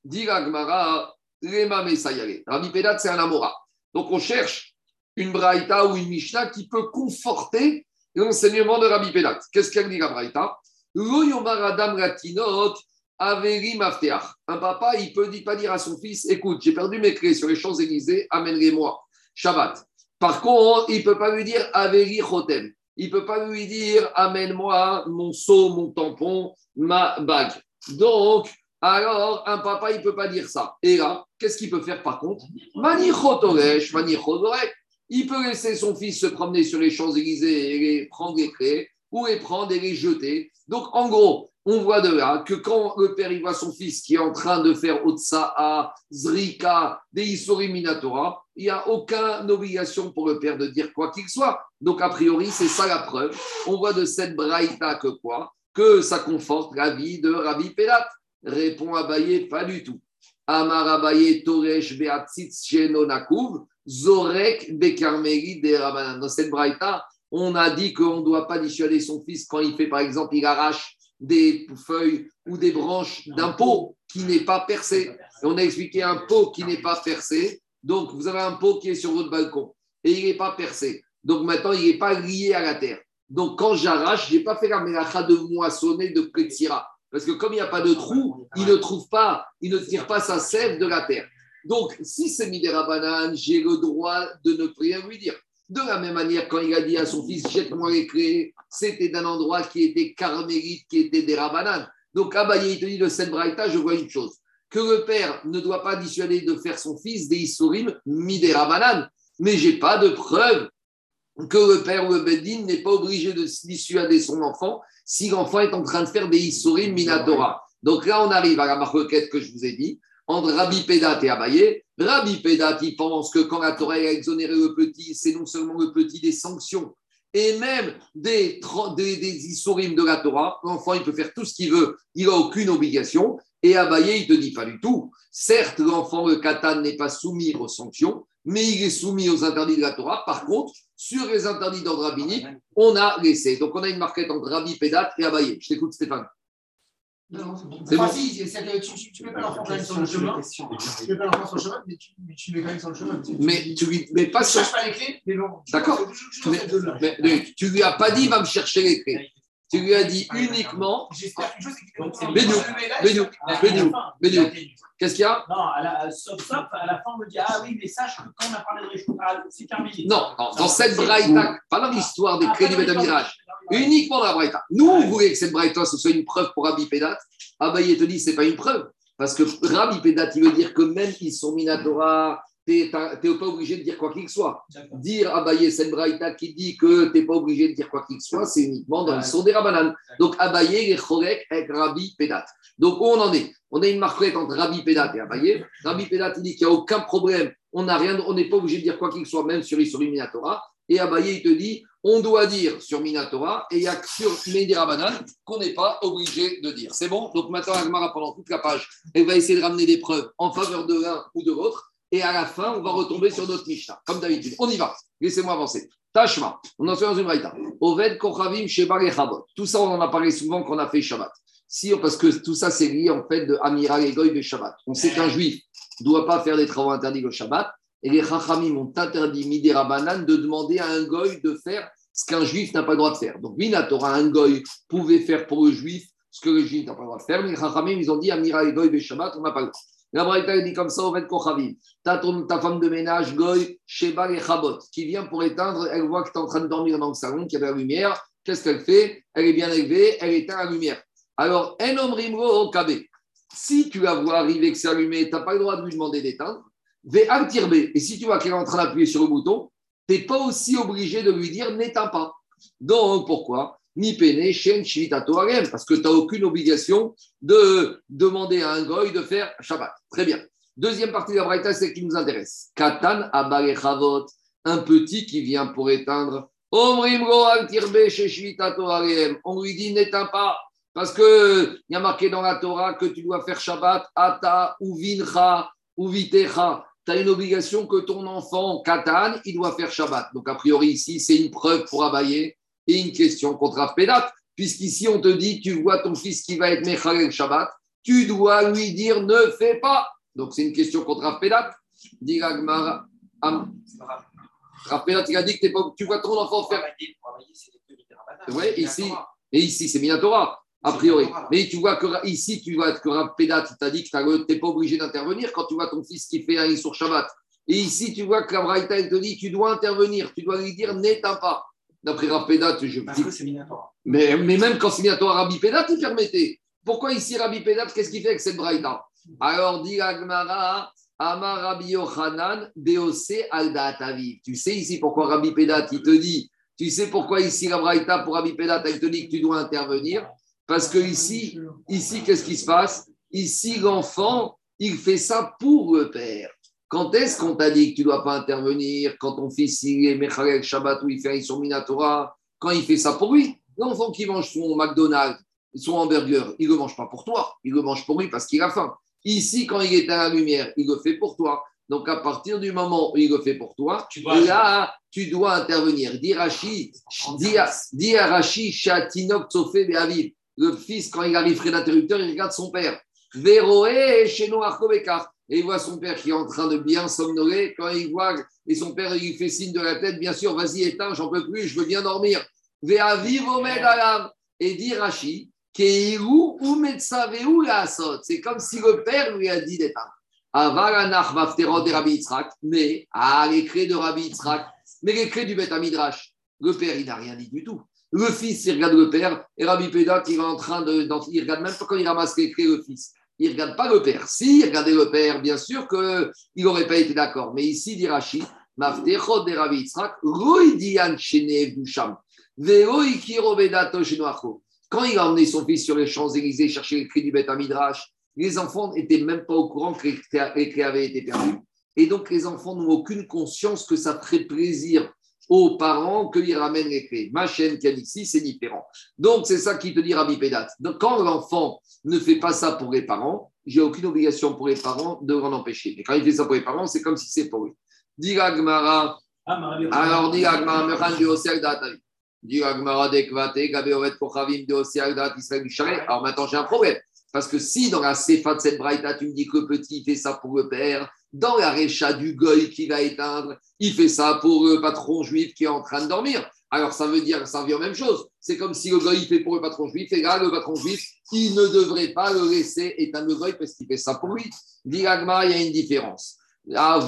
Dit Gmara, Lema Mesayale. Rabbi Pedat, c'est un Amora. Donc, on cherche une Braïta ou une Mishnah qui peut conforter l'enseignement de Rabbi Pedat. Qu'est-ce qu'elle dit la Braïta? Un papa, il peut pas dire à son fils Écoute, j'ai perdu mes clés sur les Champs-Élysées, amène-les-moi. Shabbat. Par contre, il ne peut pas lui dire Averi chotem. Il ne peut pas lui dire Amène-moi mon seau, mon tampon, ma bague. Donc, alors, un papa, il ne peut pas dire ça. Et là, qu'est-ce qu'il peut faire par contre? Mani mani. Il peut laisser son fils se promener sur les Champs-Élysées et les prendre les clés, ou les prendre et les jeter. Donc, en gros, on voit de là que quand le père il voit son fils qui est en train de faire Otsa'a, Zrika, des Minatora, il n'y a aucune obligation pour le père de dire quoi qu'il soit. Donc, a priori, c'est ça la preuve. On voit de cette braïta que quoi? Que ça conforte la vie de Rabbi Pelat. Répond Abaye, pas du tout. Amar Abaye, Toresh, Beatzitz, Shenonakuv, Zorek, Bekarmeri, de Rabanan. Dans cette braïta, on a dit qu'on ne doit pas dissuader son fils quand il fait, par exemple, il arrache des feuilles ou des branches d'un pot qui n'est pas percé. Et on a expliqué un pot qui n'est pas percé. Donc, vous avez un pot qui est sur votre balcon et il n'est pas percé. Donc, maintenant, il n'est pas lié à la terre. Donc, quand j'arrache, je n'ai pas fait la mélacha de moissonner de Ketsira. Parce que comme il n'y a pas de trou, il ne trouve pas, il ne tire pas sa sève de la terre. Donc, si c'est Midera Banane, j'ai le droit de ne rien lui dire. De la même manière, quand il a dit à son fils, jette-moi les clés, c'était d'un endroit qui était carmélite, qui était des rabananes. Donc, Abaye, il te dit braïta, je vois une chose que le père ne doit pas dissuader de faire son fils des Issourim midera banane. Mais je n'ai pas de preuve que le père ou le Bedin n'est pas obligé de dissuader son enfant si l'enfant est en train de faire des Issourim minatora. Donc là, on arrive à la marquette que je vous ai dit, entre Rabbi Pédat et Abaye. Rabbi Pédat, il pense que quand la Torah a exonéré le petit, c'est non seulement le petit des sanctions, et même des, des, des Issourim de la Torah. L'enfant, il peut faire tout ce qu'il veut, il n'a aucune obligation. Et Abaye, il te dit pas du tout. Certes, l'enfant, le katan, n'est pas soumis aux sanctions, mais il est soumis aux interdits de la Torah. Par contre, sur les interdits d'ordre rabbinique, on a laissé. Donc, on a une marquette entre Rabbi Pédat et Abaye. Je t'écoute, Stéphane. Non, non, c'est bon. Enfin, bon. si, que tu, tu mets pas l'enfant quand même sur le chemin. Tu mets pas l'enfant sur le chemin, mais tu, tu mets quand même sur le chemin. Tu- Mais tu, tu lui mais pas tu sur. cherches pas les clés, mais bon. D'accord. Mais- mais- mais tu lui as pas dit, va me chercher les clés. Tu lui as dit uniquement. J'espère qu'une chose, Bénou. Qu'est-ce qu'il y a? Non, à la, sauf, sauf, à la fin, on me dit Ah oui, mais sache que quand on a parlé de Réchou, c'est carmélite. Non, non, dans cette braïta, pas dans l'histoire des clés du Beth Midrash, uniquement dans la braïta. Nous, on voulait que cette braïta ce soit une preuve pour Rabbi Pédat? Abaye te dit, c'est pas une preuve. Parce que Rabbi Pédat, il veut dire que même s'ils sont Minatora, tu n'es pas obligé de dire quoi qu'il soit. Dire Abaye, cette braïta qui dit que tu n'es pas obligé de dire quoi qu'il soit, c'est uniquement dans le son des Rabanan. Donc Abaye, est chorek avec Rabbi Pédat. Donc où on en est? On a une marquette entre Rabbi Pédat et Abaye. Rabbi Pédat, il dit qu'il n'y a aucun problème. On n'a rien, on n'est pas obligé de dire quoi qu'il soit, même sur l'Issouri Minatora. Et Abaye, il te dit, on doit dire sur Minatora, et il n'y a que sur Medira Banan qu'on n'est pas obligé de dire. C'est bon? Donc maintenant, Agmara, pendant toute la page, elle va essayer de ramener des preuves en faveur de l'un ou de l'autre. Et à la fin, on va retomber sur notre Mishnah, comme d'habitude. On y va. Laissez-moi avancer. Tashma, on en est dans une raïta. Oved, Kochavim, Sheba et. Tout ça, on en a parlé souvent quand on a fait Shabbat. Si, parce que tout ça, c'est lié en fait de Amiral et Goy de Shabbat. On sait qu'un juif ne doit pas faire des travaux interdits au Shabbat. Et les Chachamim ont interdit Midera Banan de demander à un Goy de faire ce qu'un juif n'a pas le droit de faire. Donc, Minatora, un Goy pouvait faire pour le juif ce que le juif n'a pas le droit de faire. Mais les Chachamim, ils ont dit Amiral et Goy de Shabbat, on n'a pas le droit. La Braïta dit comme ça, Oved Kochavim. Ta, ta femme de ménage, Goy, Sheba et Chabot, qui vient pour éteindre, elle voit que tu es en train de dormir dans le salon, qu'il y a de la lumière. Qu'est-ce qu'elle fait? Elle est bien élevée, elle éteint la lumière. Alors, en omrimro kabe. Si tu la vois arriver que c'est allumé, tu n'as pas le droit de lui demander d'éteindre. Et si tu vois qu'elle est en train d'appuyer sur le bouton, tu n'es pas aussi obligé de lui dire n'éteins pas. Donc, pourquoi? Ni pene, shen, shvitato harem. Parce que tu n'as aucune obligation de demander à un goy de faire Shabbat. Très bien. Deuxième partie de la Braïta, c'est ce qui nous intéresse. Katan abalechavot. Un petit qui vient pour éteindre. On lui dit n'éteins pas. Parce qu'il y a marqué dans la Torah que tu dois faire Shabbat, Ata, ou Vincha, ou Vitecha. Tu as une obligation que ton enfant, Katan, il doit faire Shabbat. Donc, a priori, ici, c'est une preuve pour abayer et une question contre Afpedat. Puisqu'ici, on te dit, tu vois ton fils qui va être Mechalel Shabbat, tu dois lui dire ne fais pas. Donc, c'est une question contre Afpedat. Dit Ragmar, Afpedat, il a dit que pas- tu vois ton enfant faire. Oui, ici, et ici, c'est Minatora, a priori. Mais tu vois que ici, tu vois que Rav Pédat, il t'a dit que tu n'es pas obligé d'intervenir quand tu vois ton fils qui fait un sur Shabbat. Et ici, tu vois que la Braïta, elle te dit tu dois intervenir, tu dois lui dire n'éteins pas. D'après Rav Pédat, je Parce que c'est mais, mais même quand c'est Minatora, Rabbi Pédat, il permettait. Pourquoi ici, Rabbi Pédat, qu'est-ce qu'il fait avec cette Braïta? Alors, dit Agmara, Amar Rabbi Yochanan, Beose Alda. Tu sais ici pourquoi Rabbi Pédat, il te dit, tu sais pourquoi ici la Braïta pour Rabbi Pédat, elle te dit que tu dois intervenir? Parce que ici, ici qu'est-ce qui se passe? Ici, l'enfant, il fait ça pour le père. Quand est-ce qu'on t'a dit que tu ne dois pas intervenir? Quand ton fils il est Mechalel Shabbat ou il fait sur Minatora Quand il fait ça pour lui? L'enfant qui mange son McDonald's, son hamburger, il ne le mange pas pour toi, il le mange pour lui parce qu'il a faim. Ici, quand il est à la lumière, il le fait pour toi. Donc, à partir du moment où il le fait pour toi, Tu dois- là, tu dois intervenir. Rashi, Shatinok Tsofé Be'aviv. Le fils, quand il arrive près d'interrupteur, il regarde son père. Véroé, chez nous, Arkovekar. Et il voit son père qui est en train de bien somnoler. Quand il voit, et son père, il fait signe de la tête, bien sûr, vas-y, éteins, j'en peux plus, je veux bien dormir. Et dit Rashi. C'est comme si le père lui a dit d'éteindre. Mais, ah, les clés de Rabbi Yitzhak. Mais les clés du Beth Midrash. Le père, il n'a rien dit du tout. Le fils, il regarde le père. Et Rabbi Pédat, il est en train de. il regarde même pas quand il ramasse les clés, le fils. Il ne regarde pas le père. Si, il regardait le père, bien sûr qu'il n'aurait pas été d'accord. Mais ici, dit Shenoacho. Quand il a emmené son fils sur les Champs-Élysées chercher les clés du Beth Midrash, les enfants n'étaient même pas au courant que les clés avaient été perdues. Et donc, les enfants n'ont aucune conscience que ça ferait plaisir aux parents qu'ils ramènent les clés. Ma chaîne qu'il y a ici, c'est différent. Donc, c'est ça qui te dit Rabbi Pédat. Donc, quand l'enfant ne fait pas ça pour les parents, j'ai aucune obligation pour les parents de l'en empêcher. Mais quand il fait ça pour les parents, c'est comme si c'est pour lui. Dit Gemara, Ah, alors, dit Agmara, Mechan de Osiak Datavi. Dit Agmara, Dekvate, Gabe Ovet Kochavim de Osiak Dat, Israël du Chalet. Alors maintenant, j'ai un problème. Parce que si dans la Sefa de cette Braïta, tu me dis que le petit fait ça pour le père, dans la Récha du Goy qui va éteindre, il fait ça pour le patron juif qui est en train de dormir. Alors ça veut dire, ça revient aux même chose. C'est comme si le Goy fait pour le patron juif, et là, le patron juif, il ne devrait pas le laisser éteindre le Goy parce qu'il fait ça pour lui. Dit il y a une différence. Le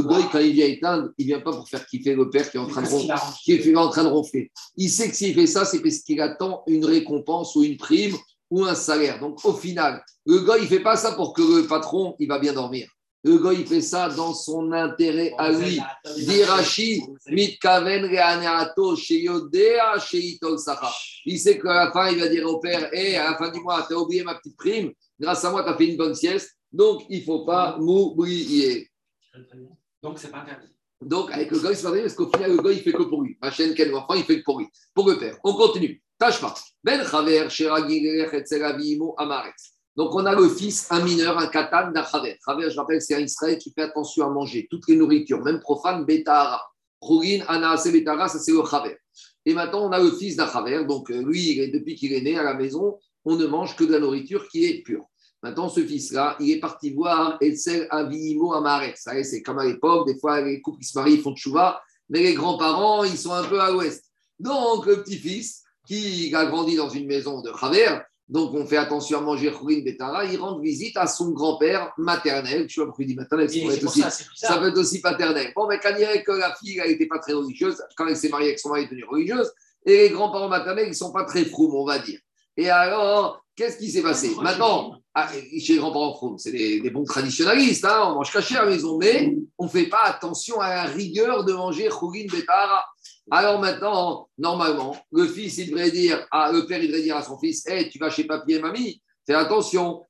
goy, quand il vient éteindre, il vient pas pour faire kiffer le père qui est en train de, qui est en train de ronfler. Il sait que s'il fait ça, c'est parce qu'il attend une récompense ou une prime ou un salaire. Donc au final, le goy, il fait pas ça pour que le patron, il va bien dormir. Le goy, il fait ça dans son intérêt à lui. Dit Rashi, mitkaven re'aneato sheyodea sheitol sacha. Il sait qu'à la fin, il va dire au père, hé, à la fin du mois, tu as oublié ma petite prime, grâce à moi, tu as fait une bonne sieste, donc il ne faut pas m'oublier. Donc, c'est pas interdit. Donc, avec le gars, c'est pas vrai, parce qu'au final, le gars, il fait que pour lui. Ma chaîne, quel enfant, il fait que pour lui, pour le père. On continue. Ben. Donc, on a le fils, un mineur, un katan d'un Chaver. Chaver, je rappelle, c'est un Israël qui fait attention à manger toutes les nourritures, même profanes, Betahara. Chougin, Anaase, Betahara, ça c'est le Chaver. Et maintenant, on a le fils d'un Chaver. Donc, euh, lui, depuis qu'il est né à la maison, on ne mange que de la nourriture qui est pure. Maintenant, ce fils-là, il est parti voir Etzel Avimo Amaret. C'est comme à l'époque, des fois, les couples qui se marient, ils font chouva, mais les grands-parents, ils sont un peu à l'ouest. Donc, le petit-fils, qui a grandi dans une maison de Chaver, donc on fait attention à manger Khourin Betara, il rend visite à son grand-père maternel. Je sais pas pourquoi il dit maternel, ça être pour aussi ça, peut être aussi paternel. Bon, mais quand il dirait que la fille, elle n'était pas très religieuse, quand elle s'est mariée avec son mari, elle est devenue religieuse, et les grands-parents maternels, ils ne sont pas très froums, on va dire. Et alors, qu'est-ce qui s'est passé? Maintenant, ah, chez les grands-parents c'est des, bons traditionnalistes, hein, on mange caché à la maison, mais on ne fait pas attention à la rigueur de manger Khourin Betara. Alors maintenant, normalement, le fils, il devrait dire, à, le père, il devrait dire à son fils, hey, tu vas chez papy et mamie, fais attention.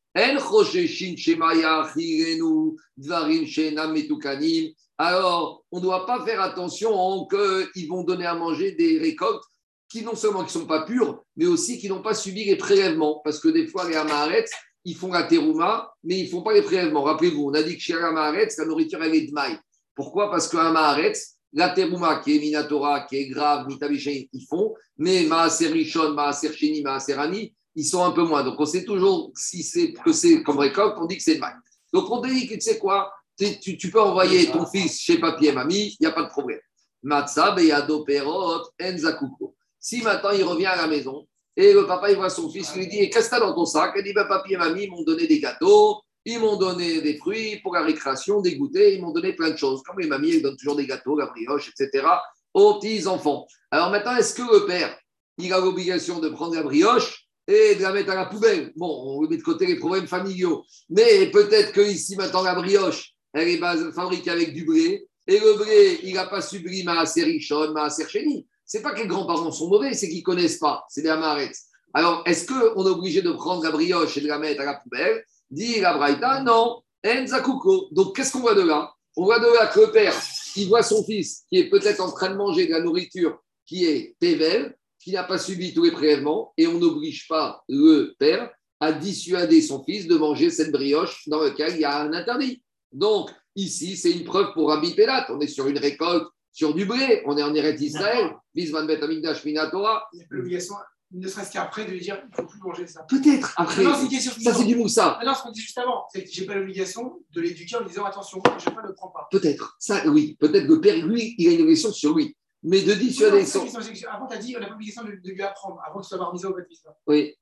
Alors, on ne doit pas faire attention qu'ils vont donner à manger des récoltes qui non seulement ne sont pas pures, mais aussi qui n'ont pas subi les prélèvements. Parce que des fois, les Amaharet, ils font la terouma, mais ils ne font pas les prélèvements. Rappelez-vous, on a dit que chez les Amaharet, la nourriture, elle est de maille. Pourquoi? Parce qu'un Amaharet, la terouma, qui est Minatora, qui est grave, Mitabichin, ils font, mais Maaser Rishon, Maaser Sheni, Maaser Ani, ils sont un peu moins. Donc, on sait toujours si c'est que c'est comme récolte, on dit que c'est de maille. Donc, on te dit que tu sais quoi? Tu peux envoyer ton fils chez papier et mamie, il n'y a pas de problème. Matza, Beyado, Perot, Enzakuko. Si maintenant il revient à la maison et le papa il voit son fils, il lui dit Et Qu'est-ce que tu as dans ton sac? Il dit bah, Papi et mamie m'ont donné des gâteaux, ils m'ont donné des fruits pour la récréation, des goûters, ils m'ont donné plein de choses. Comme les mamies, elles donnent toujours des gâteaux, la brioche, etc. aux petits-enfants. Alors maintenant, est-ce que le père, il a l'obligation de prendre la brioche et de la mettre à la poubelle? Bon, on met de côté les problèmes familiaux. Mais peut-être que ici maintenant, la brioche, elle est fabriquée avec du blé. Et le blé, il n'a pas subi Maaser Richon, Maaser Chéni. C'est pas que les grands-parents sont mauvais, c'est qu'ils connaissent pas. C'est des amarettes. Alors, est-ce qu'on est obligé de prendre la brioche et de la mettre à la poubelle? Dit la Braïta, non. Enzakuko. Donc, qu'est-ce qu'on voit de là? On voit de là que le père, il voit son fils qui est peut-être en train de manger de la nourriture qui est Tevel, qui n'a pas subi tous les prélèvements et on n'oblige pas le père à dissuader son fils de manger cette brioche dans laquelle il y a un interdit. Donc, ici, c'est une preuve pour Rabbi Pélat. On est sur une récolte, sur du blé. On est en Eretz Israël. Bisman Bet Amigdash Minatora. Il n'y a pas l'obligation, ne serait-ce qu'après, de lui dire il ne faut plus manger ça. Peut-être après. Non, c'est Ça, c'est du moussa. Ah non, ce qu'on dit juste avant, c'est que j'ai pas l'obligation de l'éduquer en lui disant attention, je ne le prends pas. Peut-être. Ça, oui. Peut-être que le père, lui, il a une obligation sur lui. Mais de dissuader son. Avant, tu as dit on n'a pas l'obligation de, de lui apprendre avant qu'il soit baptisé au baptême. Oui.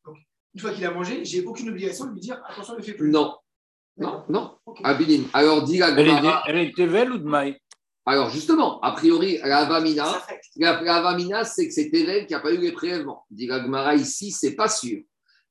Une fois qu'il a mangé, j'ai aucune obligation de lui dire attention, ne le fais plus. Non. Non, non. Ok. Abilim. Alors, dit la Elle est, elle est ou de Maï? Alors, justement, a priori, la Avamina, fait. la, la Avamina, c'est que c'est Tevel qui n'a pas eu les prélèvements. Dit la Gemara, ici, c'est pas sûr.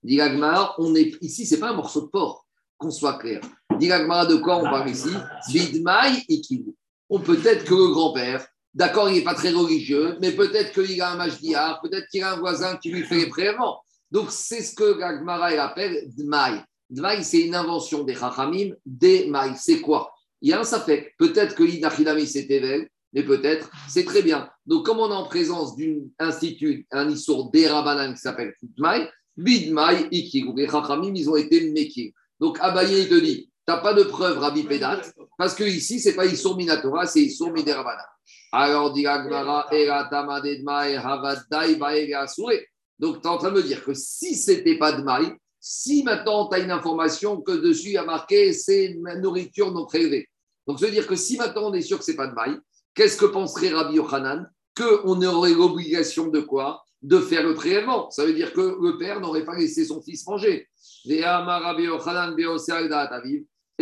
Dit la Gemara, on est, ici, c'est pas un morceau de porc, qu'on soit clair. Dit la Gemara, de quoi on parle ici? Bidmaï Ikivu. On peut-être que le grand-père, d'accord, il n'est pas très religieux, mais peut-être qu'il a un majdiar, peut-être qu'il a un voisin qui lui fait les prélèvements. Donc, c'est ce que la Gemara elle appelle Dmaï. Dmaï, c'est une invention des Chachamim. Dmaï, c'est quoi? Il y a un safek. Peut-être que l'Idachidami, c'est Tevel, mais peut-être, c'est très bien. Donc, comme on est en présence d'un institut, un issour des Rabbanan qui s'appelle Dmaï, Bidmaï, Ikig. Les Chachamim, ils ont été Mekir. Donc, Abaye, il te dit, tu n'as pas de preuve, Rabbi Pédat, parce que ici, ce n'est pas Issour Minatora, c'est Issour Miderabana. Alors, dit Agmara, Eratama Dedmaï, Havadai, Bae, Asure. Donc, tu es en train de me dire que si ce n'était pas de maille, si maintenant tu as une information que dessus il y a marqué c'est nourriture non prélevée. Donc, veut dire que si maintenant on est sûr que ce n'est pas de maille, qu'est-ce que penserait Rabbi Yochanan Qu'on aurait l'obligation de quoi? De faire le prélèvement. Ça veut dire que le père n'aurait pas laissé son fils manger. Et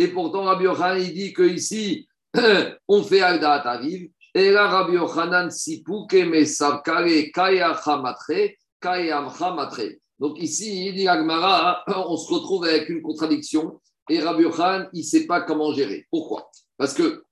pourtant, Rabbi Yochanan, il dit qu'ici, on fait al da'at aviv. Et là, Rabbi Yochanan, mesavkare kaya kaya. Donc ici, il dit Agmara, on se retrouve avec une contradiction. Et Rabbi Yochanan, il ne sait pas comment gérer. Pourquoi? Parce que,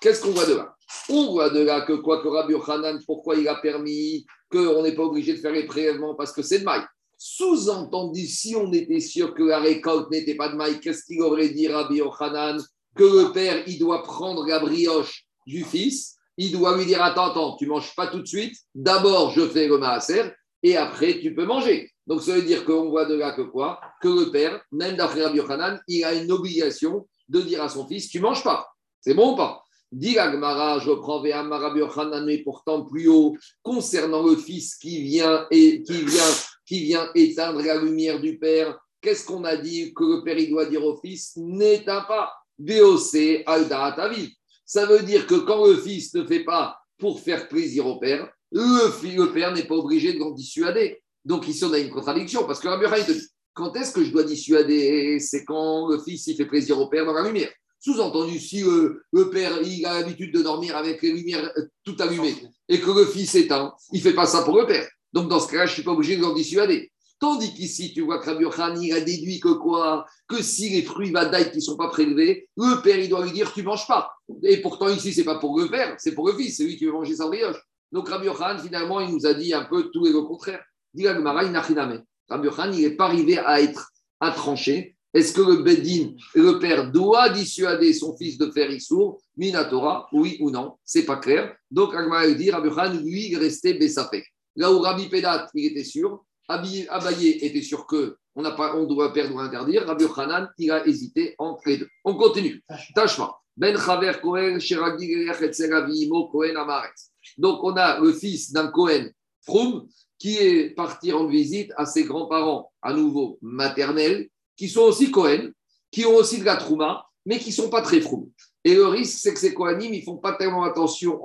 qu'est-ce qu'on voit de là? On voit de là que quoi que Rabbi Yochanan, pourquoi il a permis qu'on n'est pas obligé de faire les prélèvements? Parce que c'est de maille. Sous-entendu, si on était sûr que la récolte n'était pas de maille, qu'est-ce qu'il aurait dit Rabbi Yochanan? Que le père, il doit prendre la brioche du fils, il doit lui dire Attends, attends, tu manges pas tout de suite, d'abord je fais le maaser et après tu peux manger. Donc ça veut dire qu'on voit de là que quoi? Que le père, même d'après Rabbi Yochanan, il a une obligation de dire à son fils Tu manges pas. C'est bon ou pas? Dit la Gemara, je prends Véhama Rabbi Yochanan, mais pourtant plus haut, concernant le fils qui vient, et, qui vient, qui vient éteindre la lumière du père, qu'est-ce qu'on a dit que le père il doit dire au fils N'éteins pas. VOC, Alda Atavi. Ça veut dire que quand le fils ne fait pas pour faire plaisir au père, le, le père n'est pas obligé de l'en dissuader. Donc ici, on a une contradiction, parce que Rabbi Yochanan, te dit, quand est-ce que je dois dissuader? C'est quand le fils il fait plaisir au père dans la lumière. Sous-entendu, si euh, le père il a l'habitude de dormir avec les lumières euh, tout allumées et que le fils éteint, il fait pas ça pour le père. Donc dans ce cas-là, je suis pas obligé de l'en dissuader. Tandis qu'ici, tu vois que Rabbi a déduit que quoi? Que si les fruits vadaï qui ne sont pas prélevés, le père, il doit lui dire, tu manges pas. Et pourtant, ici, ce n'est pas pour le père, c'est pour le fils, c'est lui qui veut manger sa brioche. Donc Rabbi Yochanan, finalement, il nous a dit un peu tout et le contraire. Dit. Rabbi Yochanan, il n'est pas arrivé à être à trancher. Est-ce que le Bedin, le père, doit dissuader son fils de faire Issour, Minatora, oui ou non? C'est pas clair. Donc, Agmara dit, Rabbi Yochanan, lui, il restait Bessafek. Là où Rabbi Pedat, il était sûr, Abaye était sûr que on, n'a pas, on doit perdre ou interdire. Rabbi Yochanan, il a hésité entre les deux. On continue. Tashma. Ben Chaver Kohen, Avimo, Kohen Amaretz. Donc, on a le fils d'un Kohen, Froum, qui est parti rendre visite à ses grands-parents, à nouveau maternels, qui sont aussi Kohen, qui ont aussi de la Trouma, mais qui ne sont pas très Froum. Et le risque, c'est que ces Kohanim, ils ne font pas tellement attention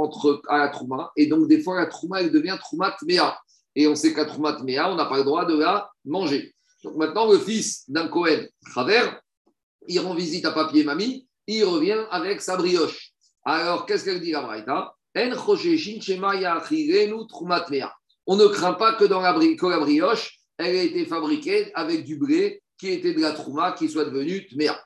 à la Trouma, et donc des fois, la Trouma, elle devient Trouma Tmea. Et on sait qu'à Trouma Tmea, on n'a pas le droit de la manger. Donc maintenant, le fils d'un Kohen, Chaver, il rend visite à papier mamie, il revient avec sa brioche. Alors, qu'est-ce qu'elle dit la Braïta? On ne craint pas que dans la, brioche, elle ait été fabriquée avec du blé qui était de la trouma, qui soit devenu tmea.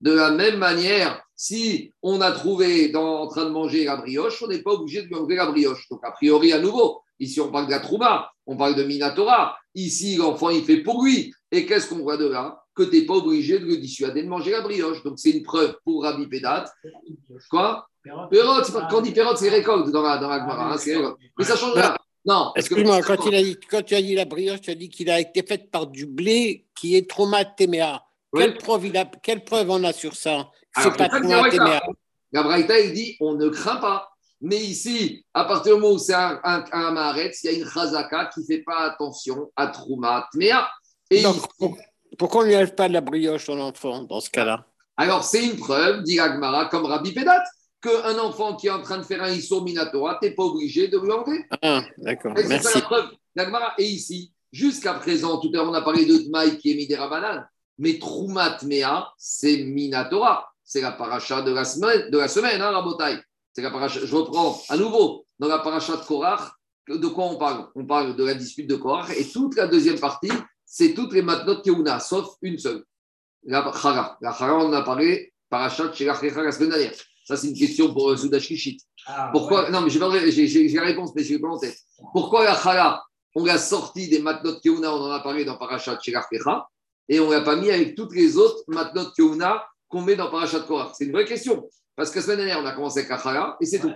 De la même manière, si on a trouvé dans, en train de manger la brioche, on n'est pas obligé de lui enlever la brioche. Donc, a priori, à nouveau, ici, on parle de la trouma, on parle de Minatora. Ici, l'enfant, il fait pour lui. Et qu'est-ce qu'on voit de là? Que tu n'es pas obligé de le dissuader de manger la brioche. Donc c'est une preuve pour Rabbi Pédat. Quoi Pérot, c'est pas- quand on dit Pérot, c'est récolte dans la, dans la Gemara, hein, c'est récolte. Mais ça change rien. Non, Excuse-moi, quand, il a dit- quand tu as dit la brioche, tu as dit qu'il a été fait par du blé qui est traumatéméa. Oui. Quelle, preuve il a, quelle preuve on a sur ça? C'est pas vrai, traumatéméa. La Braïta, il dit on ne craint pas. Mais ici, à partir du moment où c'est un, un, un Maharetz, il y a une Chazaka qui ne fait pas attention à Trouma Tmea. Et Donc, ici- pourquoi on ne lui lève pas de la brioche son enfant dans ce cas-là? Alors, c'est une preuve, dit Agmara, comme Rabbi Pédat, qu'un enfant qui est en train de faire un Issur Minatora, tu n'es pas obligé de lui enlever. Ah, d'accord, Et C'est ça merci. la preuve d'Agmara. Et ici, jusqu'à présent, tout à l'heure, on a parlé de Tmaï qui est Midera mais Troumat Mea, c'est Minatora. C'est la paracha de la semaine, de la semaine hein, Rabotai. C'est la paracha, je reprends à nouveau, dans la paracha de Korach, de quoi on parle? On parle de la dispute de Korach, et toute la deuxième partie, c'est toutes les matnot Keuna, sauf une seule. La Chara. La Chara, on en a parlé, paracha de Shelach Lecha la semaine dernière. Ça, c'est une question pour euh, Soudash Kishit. Ah, Pourquoi ouais. Non, mais j'ai la réponse, mais je l'ai pas en tête. Pourquoi la chala, on l'a sorti des matnot keuna, on en a parlé dans Parashat Shelach Lecha, et on l'a pas mis avec toutes les autres matnot keuna qu'on met dans Parashat Korach C'est une vraie question. Parce que la semaine dernière, on a commencé avec la chala, et c'est tout.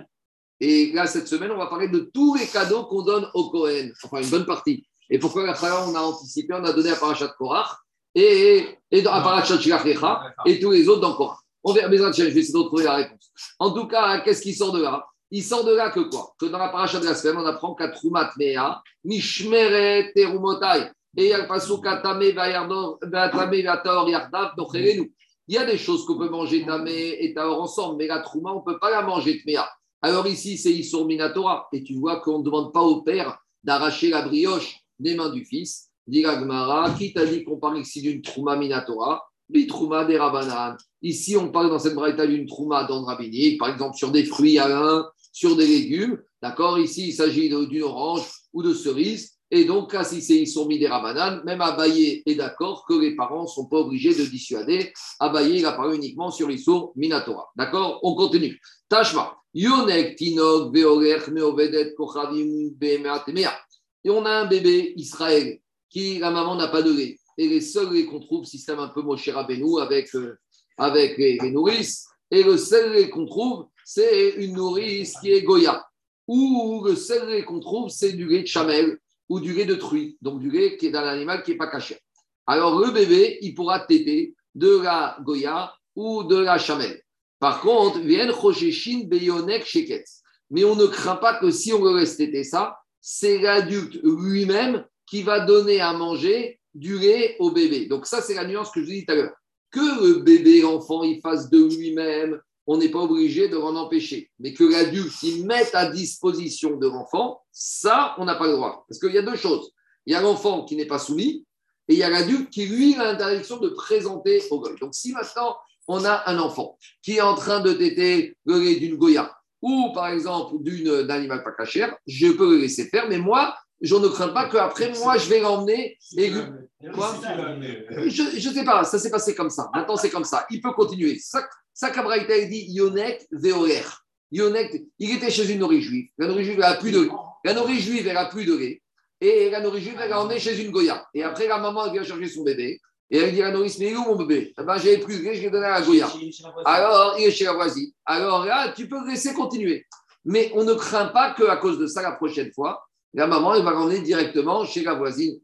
Et là, cette semaine, on va parler de tous les cadeaux qu'on donne au Kohen, enfin une bonne partie. Et pourquoi on a anticipé, on a donné à Parashat Korach, et, et dans, à Shelach Lecha, et tous les autres dans Korach. On verra, Hashem, je vais essayer de retrouver la réponse. En tout cas, qu'est-ce qui sort de là? Il sort de là que quoi? Que dans la paracha de la semaine, on apprend qu'à Troumat Mea, Mishmeret Terumotai, et il y a le pasuk Atame Vayardor- Vatame Vator Yardav Dochelenu. Il y a des choses qu'on peut manger Tamé et Taor ensemble, mais la Trouma, on ne peut pas la manger Tmea. Alors ici, c'est Issour Minatora, et tu vois qu'on ne demande pas au père d'arracher la brioche des mains du fils. Dit la Gemara, qui t'a dit qu'on parle ici d'une Trouma Minatora? Bitrouma des Rabanan. Ici, on parle dans cette braïta d'une trouma dans le rabbinique, par exemple sur des fruits à l'un, sur des légumes. D'accord? Ici, il s'agit d'une orange ou de cerise. Et donc, là, si ils sont mis des rabananes, même Abaye est d'accord que les parents ne sont pas obligés de dissuader. Abaye, il apparaît uniquement sur l'Issour Minatora. D'accord? On continue. Tashma. Yonek Tinok Veorech Meovedet Kochavim Bemeat Mea. Et on a un bébé Israël qui, la maman n'a pas de lait. Et les seuls laits qu'on trouve, système un peu Moshe Rabbeinu avec, euh, avec les, nourrices. Et le seul lait qu'on trouve, c'est une nourrice qui est Goya. Ou le seul lait qu'on trouve, c'est du lait de chamel ou du lait de truie. Donc du lait qui est d'un animal qui n'est pas caché. Alors le bébé, il pourra téter de la Goya ou de la chamel. Par contre, viennent Rosheshin Beyonek Sheketz. Mais on ne craint pas que si on le laisse téter ça, c'est l'adulte lui-même qui va donner à manger du lait au bébé. Donc ça, c'est la nuance que je vous dis tout à l'heure. Que le bébé, l'enfant, il fasse de lui-même, on n'est pas obligé de l'en empêcher. Mais que l'adulte, il mette à disposition de l'enfant, ça, on n'a pas le droit. Parce qu'il y a deux choses. Il y a l'enfant qui n'est pas soumis, et il y a l'adulte qui, lui, a l'interdiction de présenter au goy. Donc si maintenant, on a un enfant qui est en train de téter le lait d'une goya, ou par exemple d'une- d'un animal pas cachère, je peux le laisser faire, mais moi, je ne crains pas qu'après, moi, je vais l'emmener et lui- Quoi je ne sais pas, ça s'est passé comme ça. Maintenant, c'est comme ça. Il peut continuer. Ça, ça Kabraïta, il dit Yonek Veoler. Yonek, il était chez une nourrice juive. La nourrice juive, elle a plus de lait. La nourrice juive, elle a plus de lait. Et la nourrice juive, elle l'a emmené chez une Goya. Et après, la maman, elle vient chercher son bébé. Et elle dit à la nourrice Mais il est où mon bébé? Eh ben, J'avais plus je l'ai donné à la Goya. Alors, il est chez la voisine. Alors là, tu peux le laisser continuer. Mais on ne craint pas qu'à cause de ça, la prochaine fois, la maman, elle va l'emmener directement chez la voisine.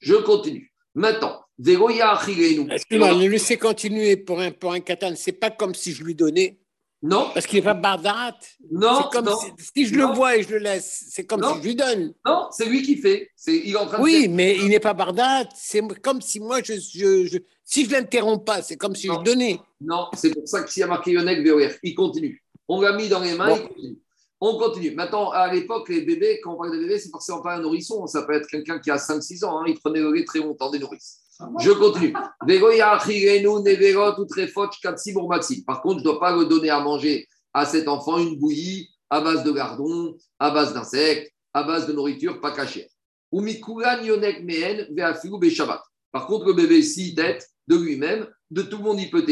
Je continue. Maintenant, Veroya Achilenu. Excuse-moi, le laisser continuer pour un, pour un katan, c'est pas comme si je lui donnais, Non, parce qu'il n'est pas bardat. non, comme non, si, si je Non. le vois et je le laisse, c'est comme Non. si je lui donne. non, c'est lui qui fait. C'est, il est en train de Oui, faire. mais il n'est pas bardat. C'est comme si moi, je, je, je- si je l'interromps pas, c'est comme si je donnais. Non, c'est pour ça que s'il y a marqué Yonek VOR, il continue. On l'a mis dans les mains, Bon. il continue. On continue. Maintenant, à l'époque, les bébés, quand on parle de bébés, c'est forcément pas un nourrisson. Ça peut être quelqu'un qui a 5-6 ans. hein, il prenait le lait très longtemps des nourrices. Je continue. Par contre, je ne dois pas le donner à manger à cet enfant une bouillie à base de gardons, à base d'insectes, à base de nourriture pas cachée. Par contre, le bébé, s'il tête de lui-même, de tout le monde, il peut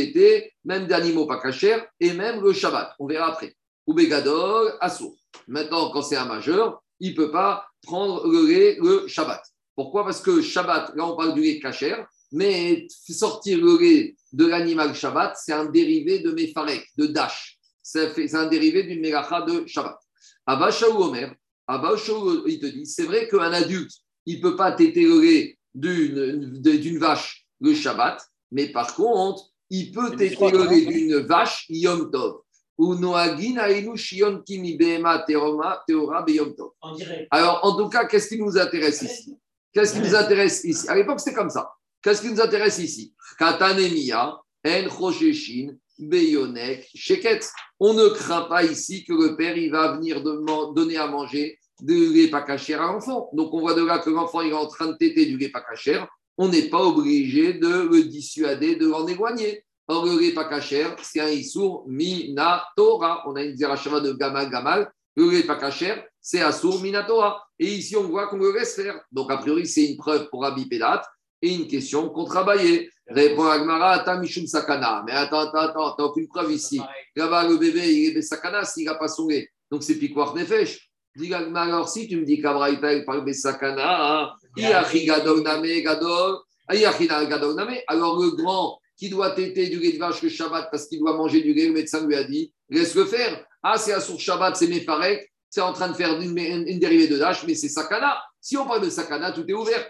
même d'animaux pas cachés, et même le Shabbat. On verra après. Ou Begadol, Assour. Maintenant, quand c'est un majeur, il ne peut pas prendre le lait le Shabbat. Pourquoi? Parce que Shabbat, là, on parle du lait cachère, Mais sortir le lait de l'animal Shabbat, c'est un dérivé de Mefarek, de Dash. C'est un dérivé d'une Melacha de Shabbat. Abba Shaou Omer, Abba Shaou, il te dit, c'est vrai qu'un adulte, il ne peut pas téter le lait d'une vache le Shabbat, mais par contre, il peut téter le lait d'une vache Yom Tov. Alors, en tout cas, qu'est-ce qui nous intéresse ici? Qu'est-ce qui nous intéresse ici? À l'époque, c'était comme ça. Qu'est-ce qui nous intéresse ici? Katanemia, En Beyonek, Sheket. On ne craint pas ici que le père il va venir donner à manger du lait pas cachère à l'enfant. Donc, on voit de là que l'enfant il est en train de téter du lait pas cachère. On n'est pas obligé de le dissuader, de l'en éloigner. Or, le lait pas cachère, c'est un Issour Minatora. On a une Zerachava de Gamal Gamal. Le lait pas cachère, c'est Assour Minatora. Et ici, on voit qu'on le laisse faire. Donc, a priori, c'est une preuve pour Rabbi Pédat et une question contre Abaye. Répond Agmara, Ata Mishum Sakana. Mais attends, attends, attends, t'as aucune preuve ici. Là-bas, le bébé, il est Sakana s'il n'a pas son lait. Donc, c'est Pikwar Nefesh. Dis Agmara, alors si tu me dis qu'Abraïta, il parle de Sakana, hein, Name, alors le grand qui doit téter du lait de vache le Shabbat parce qu'il doit manger du lait, le médecin lui a dit, laisse-le faire. Ah, c'est Assour Shabbat, c'est Mefarek, c'est en train de faire une, une- une dérivée de Dash, mais c'est Sakana. Si on parle de Sakana, tout est ouvert.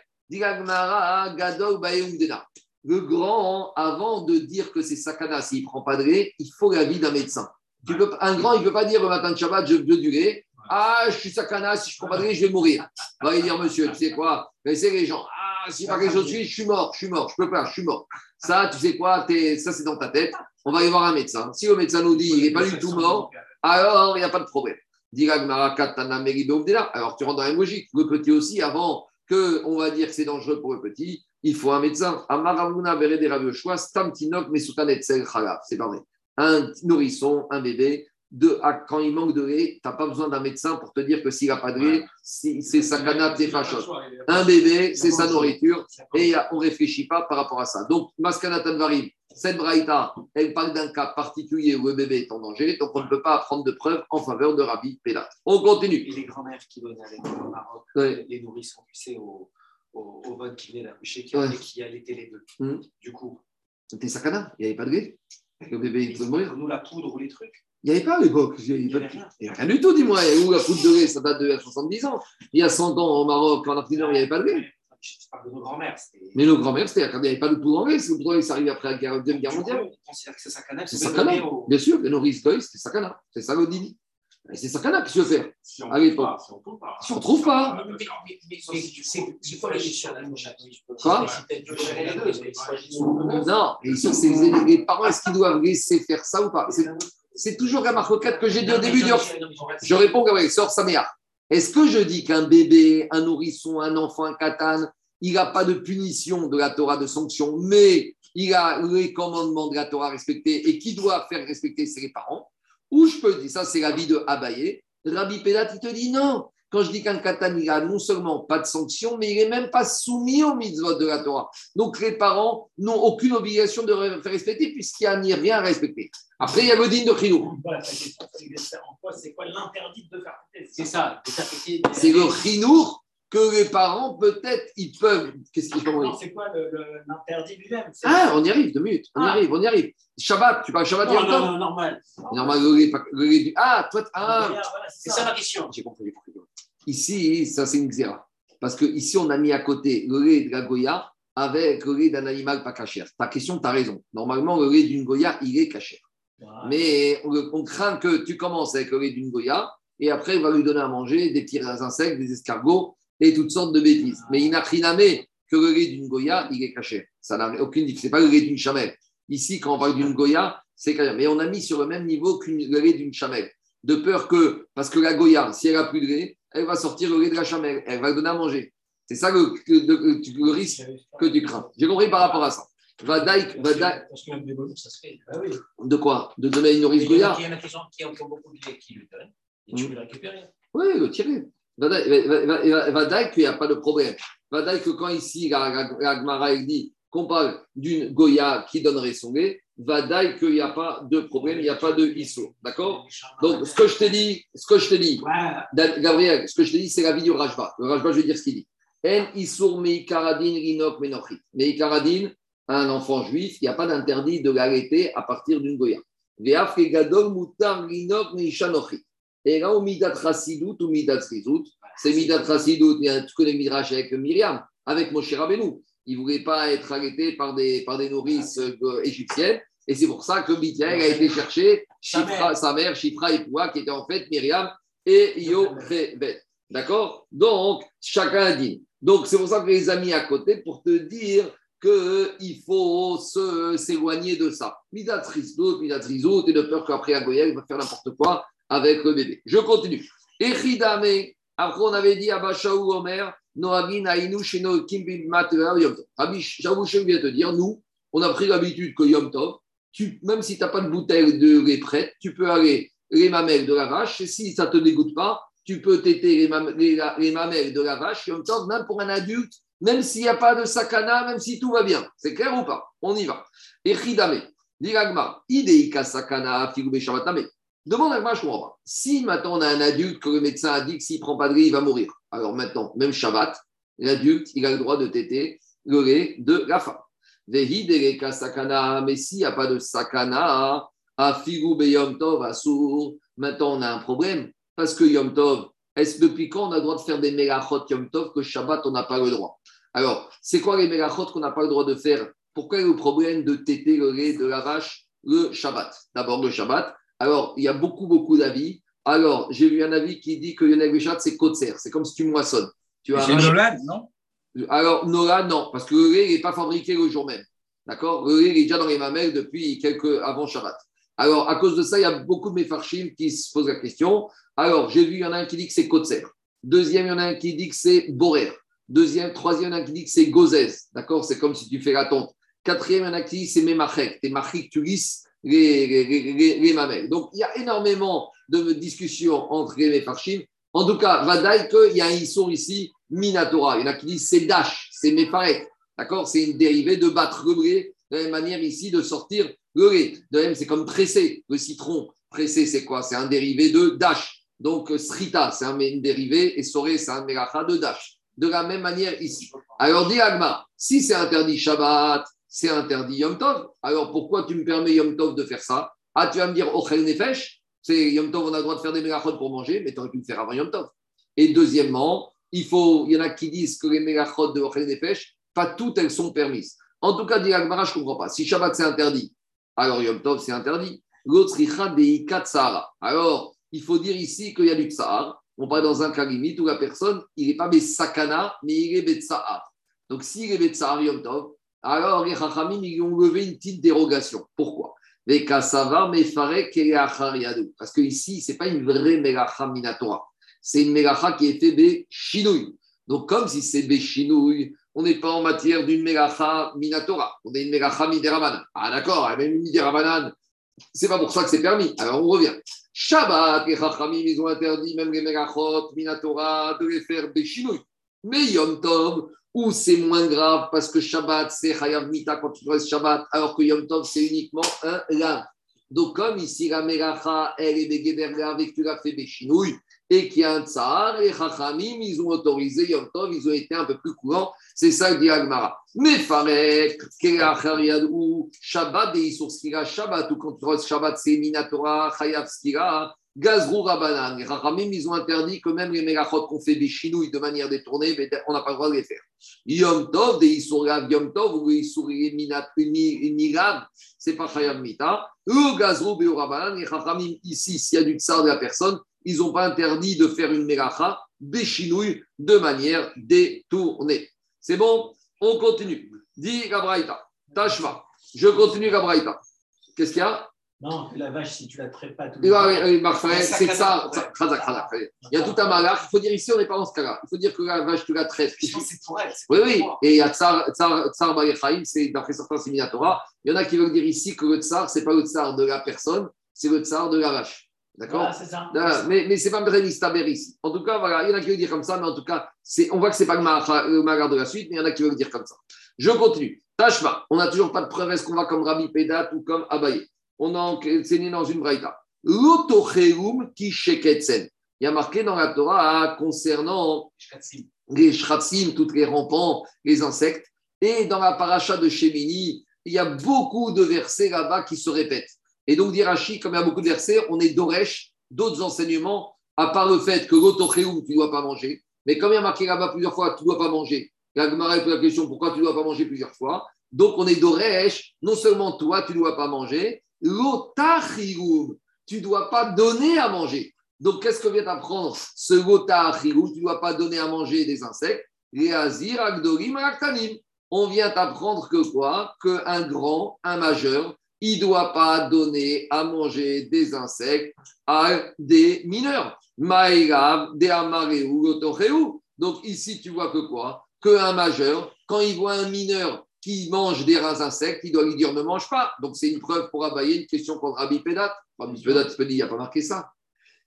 Le grand, avant de dire que c'est Sakana, s'il ne prend pas de lait, il faut l'avis d'un médecin. Tu peux, un grand, il ne peut pas dire le matin de Shabbat, je veux du lait. Ah, je suis Sakana, si je ne prends pas de lait, je vais mourir. Il va lui dire, monsieur, tu sais quoi? Laissez les gens. Ah, si pas quelque chose je suis mort, je suis mort, je peux pas, je suis mort. Ça, tu sais quoi? T'es- Ça, c'est dans ta tête. On va aller voir un médecin. Si le médecin nous dit il n'est pas du tout mort, alors il n'y a pas de problème. Alors tu rentres dans la logique. Le petit aussi, avant que on va dire que c'est dangereux pour le petit, il faut un médecin. C'est pas vrai. Un nourrisson, un bébé, de, à- quand il manque de lait, tu n'as pas besoin d'un médecin pour te dire que s'il n'a pas de lait, si- c'est sa canap des fachos. Un bébé, c'est sa nourriture et on ne réfléchit pas par rapport à ça. Donc, Maskanatan Varim, cette braïta, elle parle d'un cas particulier où le bébé est en danger, donc on ne peut pas apprendre de preuves en faveur de Rabbi Pélat. On Et continue. les grands-mères qui donnaient avec nous au Maroc, Ouais. les nourrissons, tu sais, au, au, au bonne qui venait d'accoucher, qui, Ouais. qui allaitaient les deux. Mhm. Du coup, C'était Sakana, il n'y avait pas de lait. Le bébé, il ont mourir. pour nous la poudre ou les trucs. Il n'y avait pas à l'époque. Il Il n'y avait avait rien. du tout, dis-moi. Il y a où la poudre de lait Ça date de 70 ans. Il y a 100 ans au Maroc, en Afrique du Nord, il n'y avait pas de lait. Je parle de nos grands-mères. Mais nos grands-mères, c'était quand il n'y avait pas de poudre en lait. C'est le poudre en lait, ça arrive après la Deuxième Guerre mondiale. on considère que c'est sakana. C'est c'est Sakana. au- Bien sûr, les nourrices d'œil, c'était Sakana. C'est ça le dini. Et c'est Sakana qui se fait. Si on À l'époque. trouve pas, si on trouve pas. Si on trouve pas. C'est- quoi la question là Quoi? Non, et c'est les, les parents, est-ce qu'ils doivent laisser faire ça ou pas? C'est- toujours la marque que j'ai dit au début du Je réponds Gabriel, sort Saméa. Est-ce que je dis qu'un bébé, un nourrisson, un enfant, un katan, il n'a pas de punition de la Torah de sanction, mais il a les commandements de la Torah respectés et qui doit faire respecter les parents? Ou je peux dire, ça c'est l'avis de Abaye, Rabbi Pédat, il te dit non. Quand je dis qu'un katan, il a non seulement pas de sanction, mais il n'est même pas soumis aux mitzvot de la Torah. Donc les parents n'ont aucune obligation de respecter puisqu'il n'y a rien à respecter. Après, il y a le digne de. Voilà, question, c'est quoi l'interdit de faire C'est ça. C'est le chinour que les parents, peut-être, ils peuvent. Qu'est-ce qu'ils font c'est quoi l'interdit lui-même Ah, on y arrive, deux minutes. On y Ah. arrive, on y arrive. Shabbat, tu parles Shabbat il y a non, non, non, normal. Normal. Ah, toi, ah, voilà, C'est ça ma question. j'ai compris. Ici, ça, c'est une xéra. Parce que ici, on a mis à côté le lait de la Goya avec le lait d'un animal pas cachère. Ta question, tu as raison. Normalement, le lait d'une Goya, il est cachère. Mais on, on craint que tu commences avec le lait d'une Goya et après, il va lui donner à manger des petits insectes, des escargots et toutes sortes de bêtises. Mais il n'a rien que le lait d'une Goya, il est caché. Ça n'a aucune différence. Ce n'est pas le lait d'une chamelle. Ici, quand on parle d'une Goya, c'est caché. Mais on a mis sur le même niveau que le lait d'une chamelle. De peur que, parce que la Goya, si elle n'a plus de lait, elle va sortir le lait de la chamelle. Elle va le donner à manger. C'est ça le, le- le- le risque que tu crains. J'ai compris par rapport à ça. Vadaïk, Vadaïk, Parce que même des volumes, ça se fait. Oui. de quoi? De donner une nourrice Goya? il y en a qui ont beaucoup de lait qui lui donnent. Et tu Mm. peux le récupérer. Oui, le tirer. Vadaï qu'il n'y a pas de problème. Vadaï que quand ici, la, la, la Gemara, elle dit qu'on parle d'une Goya qui donnerait son lait, Vadaï qu'il n'y a pas de problème, il n'y a pas de ISO. D'accord? Donc, ce que je te dis, ce que je Gabriel, ce que je te dis, c'est l'avis du Rajba. Le Rajba, je vais dire ce qu'il dit. En Isur Meikaradin Rinok Menochit. Meikaradin, un enfant juif, il n'y a pas d'interdit de l'arrêter à partir d'une Goya. Veaf Gadol Mutar Rinok Meishanochit. Et là, au Midat Chassidut ou Midat Rizut, c'est Midat il a- tu connais Midrash avec Myriam, avec Moshe Rabbeinu. Il ne voulait pas être arrêté par des, par des nourrices euh, égyptiennes. Et c'est pour ça que Midian a été chercher Sa mère, Shifra et Poua, qui étaient en fait Myriam et Yochebed. D'accord? Donc, chacun a dit. Donc, c'est pour ça que les ai mis à côté pour te dire qu'il faut se- s'éloigner de ça. Midat Rizot, Midat Rizot, et de peur qu'après Agoyel va faire n'importe quoi avec le bébé. Je continue. Echidame, après on avait dit Abba Shaou Omer, Noagin Sheno Yom Tov. Shem vient te dire, nous, on a pris l'habitude que Yom Tov, tu, même si tu n'as pas de bouteille de lait prête, tu peux aller les mamelles de la vache, et si ça ne te dégoûte pas, tu peux téter les mamelles de la vache, Yom Tov, même pour un adulte, même s'il n'y a pas de sakana, même si tout va bien. C'est clair ou pas? On y va. Echidame, Diragma, Ideika sakana, Figube Shabbatame. Demande à je comprends. Si maintenant on a un adulte que le médecin a dit que s'il ne prend pas de lait, il va mourir. Alors maintenant, même Shabbat, l'adulte, il a le droit de téter le lait de la femme. Mais s'il n'y a pas de sakana, be yom tov maintenant on a un problème. Parce que yom tov, est-ce depuis quand on a le droit de faire des mélachot yom tov que Shabbat on n'a pas le droit? Alors, c'est quoi les mélachot qu'on n'a pas le droit de faire? Pourquoi le problème de téter le lait de la le Shabbat? D'abord le Shabbat. Alors, il y a beaucoup, beaucoup d'avis. Alors, j'ai vu un avis qui dit que le Shabbat, c'est kotser. C'est comme si tu moissonnes. Tu C'est arraches- Nolan, non? Alors, Nola, non, parce que le lait n'est pas fabriqué le jour même. D'accord? Le lait il est déjà dans les mamelles depuis quelques avant Shabbat. Alors, à cause de ça, il y a beaucoup de méfarchim qui se posent la question. Alors, j'ai vu, il y en a un qui dit que c'est Kotser. Deuxième, il y en a un qui dit que c'est Borer. Deuxième, troisième, il y en a un qui dit que c'est Gozez. D'accord? C'est comme si tu fais la tonte. Quatrième, il y en a qui dit que c'est Memachek. T'es machik, tu lisses les, les, les- les- les mamelles. Donc, il y a énormément de discussions entre les méfarchim. En tout cas, Vadaï, qu'il y a un issour ici, Minatora. Il y en a qui disent c'est Dash, c'est Mefarek. D'accord C'est une dérivée de battre le lait, de la même manière ici de sortir le lait. De même, c'est comme presser, le citron. Presser, c'est quoi C'est un dérivé de Dash. Donc, euh, Srita, c'est un une dérivé, et Soré, c'est un Melacha de Dash. De la même manière ici. Alors, dit Agma, si c'est interdit Shabbat, c'est interdit Yom Tov, alors pourquoi tu me permets Yom Tov de faire ça? Ah, tu vas me dire Ochel Nefesh c'est Yom Tov, on a le droit de faire des mélachot pour manger, mais tu aurais pu le faire avant Yom Tov. Et deuxièmement, il, faut, il y en a qui disent que les mélachot de Ochel Nefesh, pas toutes elles sont permises. En tout cas, dit Agmara, je ne comprends pas. Si Shabbat c'est interdit, alors Yom Tov c'est interdit. L'autre. Alors, il faut dire ici qu'il y a du tsahar. On parle dans un cas limite où la personne, il n'est pas Bessakana, mais il est Betsahar. Donc, s'il est Betsahar Yom Tov, alors les Chachamim, ils ont levé une petite dérogation. Pourquoi? Parce que ici, ce n'est pas une vraie melacha minatora. C'est une melacha qui est faite be chinouille. Donc, comme si c'est be chinouille, on n'est pas en matière d'une melacha minatora. On est une melacha miderabanan. Ah, d'accord, même une miderabanan, c'est pas pour ça que c'est permis. Alors, on revient. Shabbat, les chachamim, ils ont interdit même les melachot minatora de les faire be chinouille. Mais Yom Tov, ou c'est moins grave parce que Shabbat, c'est Chayav Mita quand tu restes Shabbat, alors que Yom Tov, c'est uniquement un lave. Donc, comme ici, la Melacha, elle est et que tu l'as fait Béchinouille, et qu'il y a un Tsar, les Chachamim, ils ont autorisé Yom Tov, ils ont été un peu plus courants. C'est ça que dit Agmara. Mais Farek, ou Shabbat, et sur Skira, Shabbat, ou quand tu restes Shabbat, c'est Minatora, Chayav Skira, Gazrou Rabanan. Les Chachamim, ils ont interdit que même les Melachot qu'on fait des chinouilles de manière détournée, on n'a pas le droit de les faire. Yom Tov, des Issourav Yom Tov, ou Issourav Mirav, c'est pas Chayav Mita. Eux, Gazrou Beorabanan, les Chachamim, ici, s'il y a du tsar de la personne, ils n'ont pas interdit de faire une Melacha, des chinouilles de manière détournée. C'est bon? On continue. Dis Gabraïta, Tashma. Je continue Gabraïta. Qu'est-ce qu'il y a? Non, la vache, si tu la traites pas tout oui, Marc, Ouais, c'est ça. Il y a tout un malach. Il faut dire ici, on n'est pas dans ce cas-là. Il faut dire que la vache, tu la traites. Sinon, c'est pour elle. c'est Oui, oui. Et il y a Tsar, Tsar, Tsar c'est d'après certains Torah. Il y en a qui veulent dire ici que le Tsar, ce n'est pas le Tsar de la personne, c'est le Tsar de la vache. D'accord Voilà, c'est ça. Voilà, mais, mais c'est pas Mdren Istaber ici. En tout cas, voilà, il y en a qui veulent dire comme ça, mais en tout cas, c'est, on voit que c'est pas le le Magar de la suite, mais il y en a qui veulent dire comme ça. Je continue. Tashma, on n'a toujours pas de preuve, est-ce qu'on va comme Rabbi Pedat ou comme Abaye On a enseigné dans une braïta. L'otocheum ki sheketsen. Il y a marqué dans la Torah ah, concernant les shratsim, toutes les rampants, les insectes. Et dans la paracha de Shemini, il y a beaucoup de versets là-bas qui se répètent. Et donc, d'Irachi, comme il y a beaucoup de versets, on est d'Oresh, d'autres enseignements, à part le fait que l'autocheum, tu ne dois pas manger. Mais comme il y a marqué là-bas plusieurs fois, tu ne dois pas manger. La Gemara pose la question pourquoi tu ne dois pas manger plusieurs fois? Donc, on est d'Oresh, non seulement toi, tu ne dois pas manger, tu ne dois pas donner à manger. Donc, qu'est-ce que vient apprendre ce l'otachirum Tu ne dois pas donner à manger des insectes. On vient apprendre que quoi? Qu'un grand, un majeur, il ne doit pas donner à manger des insectes à des mineurs. Amareu, Donc ici, tu vois que quoi? Qu'un majeur, quand il voit un mineur qui mange des rats insectes, il doit lui dire ne mange pas. Donc c'est une preuve pour abayer une question contre Rabbi Pédat. Rabbi Pédat, il n'y a pas marqué ça.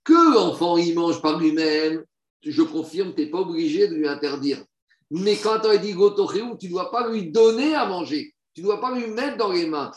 Que l'enfant, il mange par lui-même, je confirme, tu n'es pas obligé de lui interdire. Mais quand on dit gotocheum, tu ne dois pas lui donner à manger. Tu ne dois pas lui mettre dans les mains.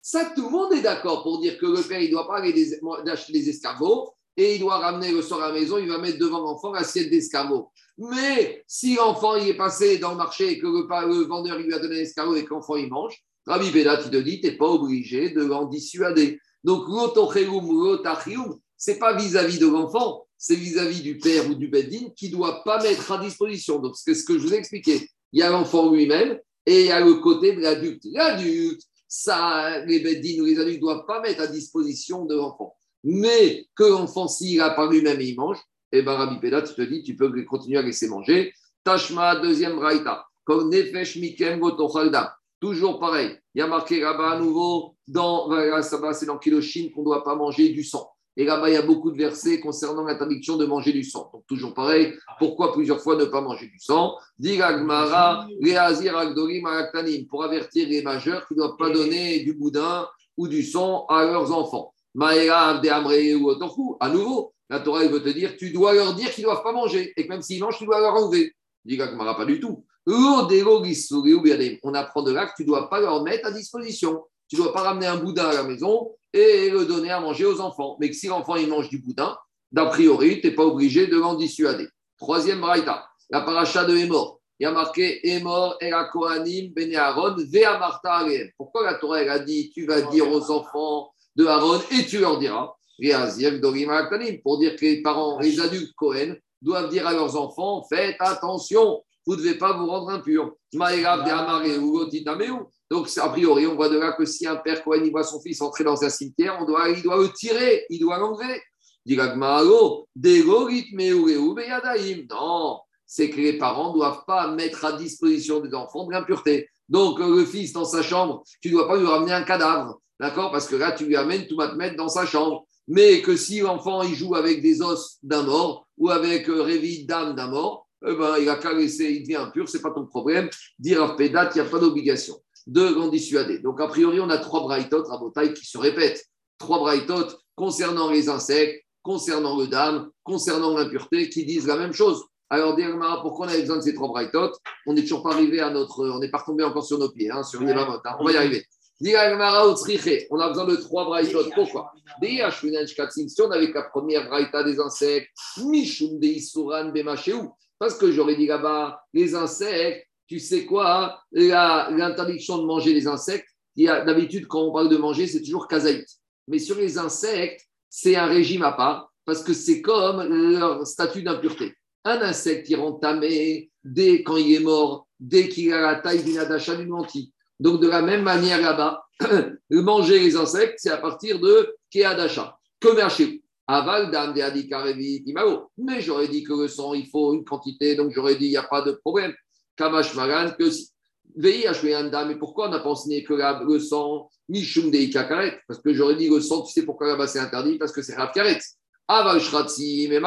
Ça, tout le monde est d'accord pour dire que le père, il ne doit pas aller acheter des escargots et il doit ramener le soir à la maison, il va mettre devant l'enfant l'assiette d'escargots. Mais si l'enfant il est passé dans le marché et que le, vendeur lui a donné l'escargot et que l'enfant il mange, Rabbi Bédat, il te dit, tu n'es pas obligé de l'en dissuader. Donc, ce n'est pas vis-à-vis de l'enfant, c'est vis-à-vis du père ou du beddin qui doit pas mettre à disposition. Donc, c'est ce que je vous ai expliqué. Il y a l'enfant lui-même et il y a le côté de l'adulte. L'adulte, ça, les beddin ou les adultes ne doivent pas mettre à disposition de l'enfant. Mais que l'enfant, s'il a par lui-même il mange, eh bien, Rabbi Pédat, tu te dis, tu peux continuer à laisser manger. Tashma, deuxième raïta. Comme Nefesh Mikem Toujours pareil. Il y a marqué là-bas à nouveau, dans, c'est dans Kiloshin, qu'on ne doit pas manger du sang. Et là-bas, il y a beaucoup de versets concernant l'interdiction de manger du sang. Donc, toujours pareil, pourquoi plusieurs fois ne pas manger du sang? Pour avertir les majeurs qui ne doivent pas donner du boudin ou du sang à leurs enfants. À nouveau, la Torah veut te dire tu dois leur dire qu'ils ne doivent pas manger et que même s'ils mangent, tu dois leur enlever. Dit pas du tout. On apprend de là que tu ne dois pas leur mettre à disposition. Tu ne dois pas ramener un boudin à la maison et le donner à manger aux enfants. Mais que si l'enfant il mange du boudin, d'a priori, tu n'es pas obligé de l'en dissuader. Troisième braïta, la paracha de Hémor. Il y a marqué Hémor Kohanim, Bene Aaron, Martha Pourquoi la Torah elle a dit tu vas dire aux enfants de Aaron et tu leur diras pour dire que les parents, les adultes Cohen, doivent dire à leurs enfants faites attention, vous ne devez pas vous rendre impur. Donc, a priori, on voit de là que si un père Cohen voit son fils entrer dans un cimetière, on doit, il doit le tirer, il doit l'enlever. Non, c'est que les parents ne doivent pas mettre à disposition des enfants de l'impureté. Donc, le fils dans sa chambre, tu ne dois pas lui ramener un cadavre, d'accord? Parce que là, tu lui amènes, tout mettre dans sa chambre. Mais que si l'enfant il joue avec des os d'un mort ou avec euh, réville d'âme d'un mort, eh ben, il a qu'à laisser, il devient impur, ce n'est pas ton problème. Dire à Pédat, il n'y a pas d'obligation de l'en dissuader. Donc, a priori, on a trois braïtotes à Botaï qui se répètent. Trois braïtotes concernant les insectes, concernant le dame, concernant l'impureté, qui disent la même chose. Alors, Dirma, pourquoi on a besoin de ces trois braïtotes? On n'est toujours pas arrivé à notre. On n'est pas retombé encore sur nos pieds, hein, sur les hein. On va y arriver. On a besoin de trois braïtotes. Pourquoi? Si on avait la première braïta des insectes, parce que j'aurais dit là-bas, les insectes, tu sais quoi L'interdiction de manger les insectes, d'habitude, quand on parle de manger, c'est toujours kazaït. Mais sur les insectes, c'est un régime à part, parce que c'est comme leur statut d'impureté. Un insecte, il rend tamé dès quand il est mort, dès qu'il a la taille d'une adacha d'une lentille. Donc, de la même manière là-bas, manger les insectes, c'est à partir de Keadasha. Comme Aval dam de imao. Mais j'aurais dit que le sang, il faut une quantité, donc j'aurais dit, il n'y a pas de problème. Kamash Magan, que si. mais pourquoi on n'a pas enseigné que le sang, Mishum de Ikakaret Parce que j'aurais dit le sang, tu sais pourquoi là-bas c'est interdit? Parce que c'est Rav Karet. Aval mais.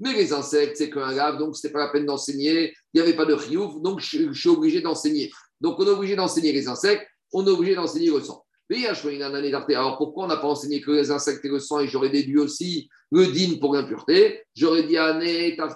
Mais les insectes, c'est qu'un lave, donc ce pas la peine d'enseigner. Il n'y avait pas de chiouf, donc je suis obligé d'enseigner. Donc, on est obligé d'enseigner les insectes, on est obligé d'enseigner le sang. Alors, pourquoi on n'a pas enseigné que les insectes et le sang et j'aurais déduit aussi le din pour l'impureté? J'aurais dit parce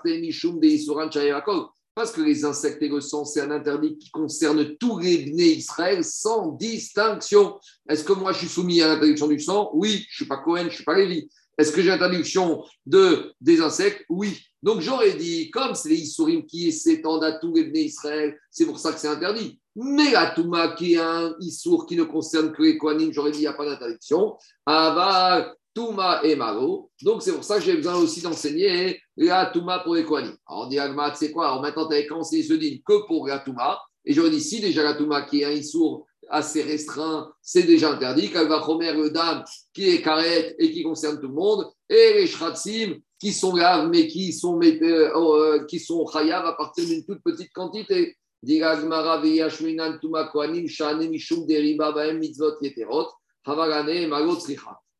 que les insectes et le sang, c'est un interdit qui concerne tous les bnés Israël sans distinction. Est-ce que moi, je suis soumis à l'interdiction du sang? Oui, je ne suis pas Cohen, je ne suis pas Lévi. Est-ce que j'ai interdiction de, des insectes? Oui. Donc j'aurais dit, comme c'est les Issourim qui s'étendent à tous les Bnei Israël, c'est pour ça que c'est interdit. Mais la Touma qui est un Issour qui ne concerne que les Kohanim, j'aurais dit, il n'y a pas d'interdiction. Aval, Touma et Maro. Donc c'est pour ça que j'ai besoin aussi d'enseigner la Touma pour les Kohanim. Alors on dit, Agmat, c'est quoi? Alors maintenant, tu avais commencé ce din que pour la Touma. Et j'aurais dit, si déjà la Touma qui est un Issour assez restreint, c'est déjà interdit. Kalva Chomer, le dame qui est karet et qui concerne tout le monde. Et les Shratsim qui sont graves, mais qui sont, euh, euh, qui sont chayav à partir d'une toute petite quantité.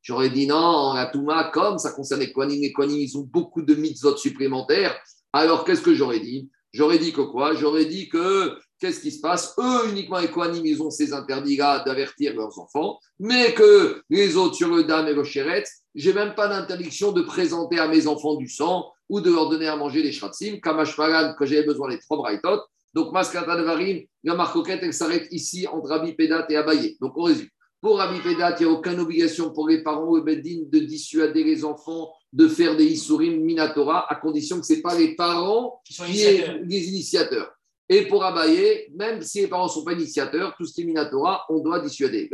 J'aurais dit non, la Touma, comme ça concerne les Kohanim, les Kohanim, ils ont beaucoup de mitzvot supplémentaires. Alors, qu'est-ce que j'aurais dit? J'aurais dit que quoi? J'aurais dit que, qu'est-ce qui se passe? Eux, uniquement les Kohanim, ils ont ces interdits-là d'avertir leurs enfants, mais que les autres, sur le dame et le chéret, j'ai même pas d'interdiction de présenter à mes enfants du sang ou de leur donner à manger des shratsim, kamash pagan, que j'avais besoin des trois braïtot. Donc, maskata de varim, la marcoquette, elle s'arrête ici entre Rabbi Pédat et Abaye. Donc, on résume. Pour Rabbi Pédat, il n'y a aucune obligation pour les parents ou Beddin de dissuader les enfants de faire des Issourim Minatora, à condition que ce n'est pas les parents Qui sont qui est initiateurs. les initiateurs. Et pour Abaye, même si les parents ne sont pas initiateurs, tout ce qui est Minatora, on doit dissuader.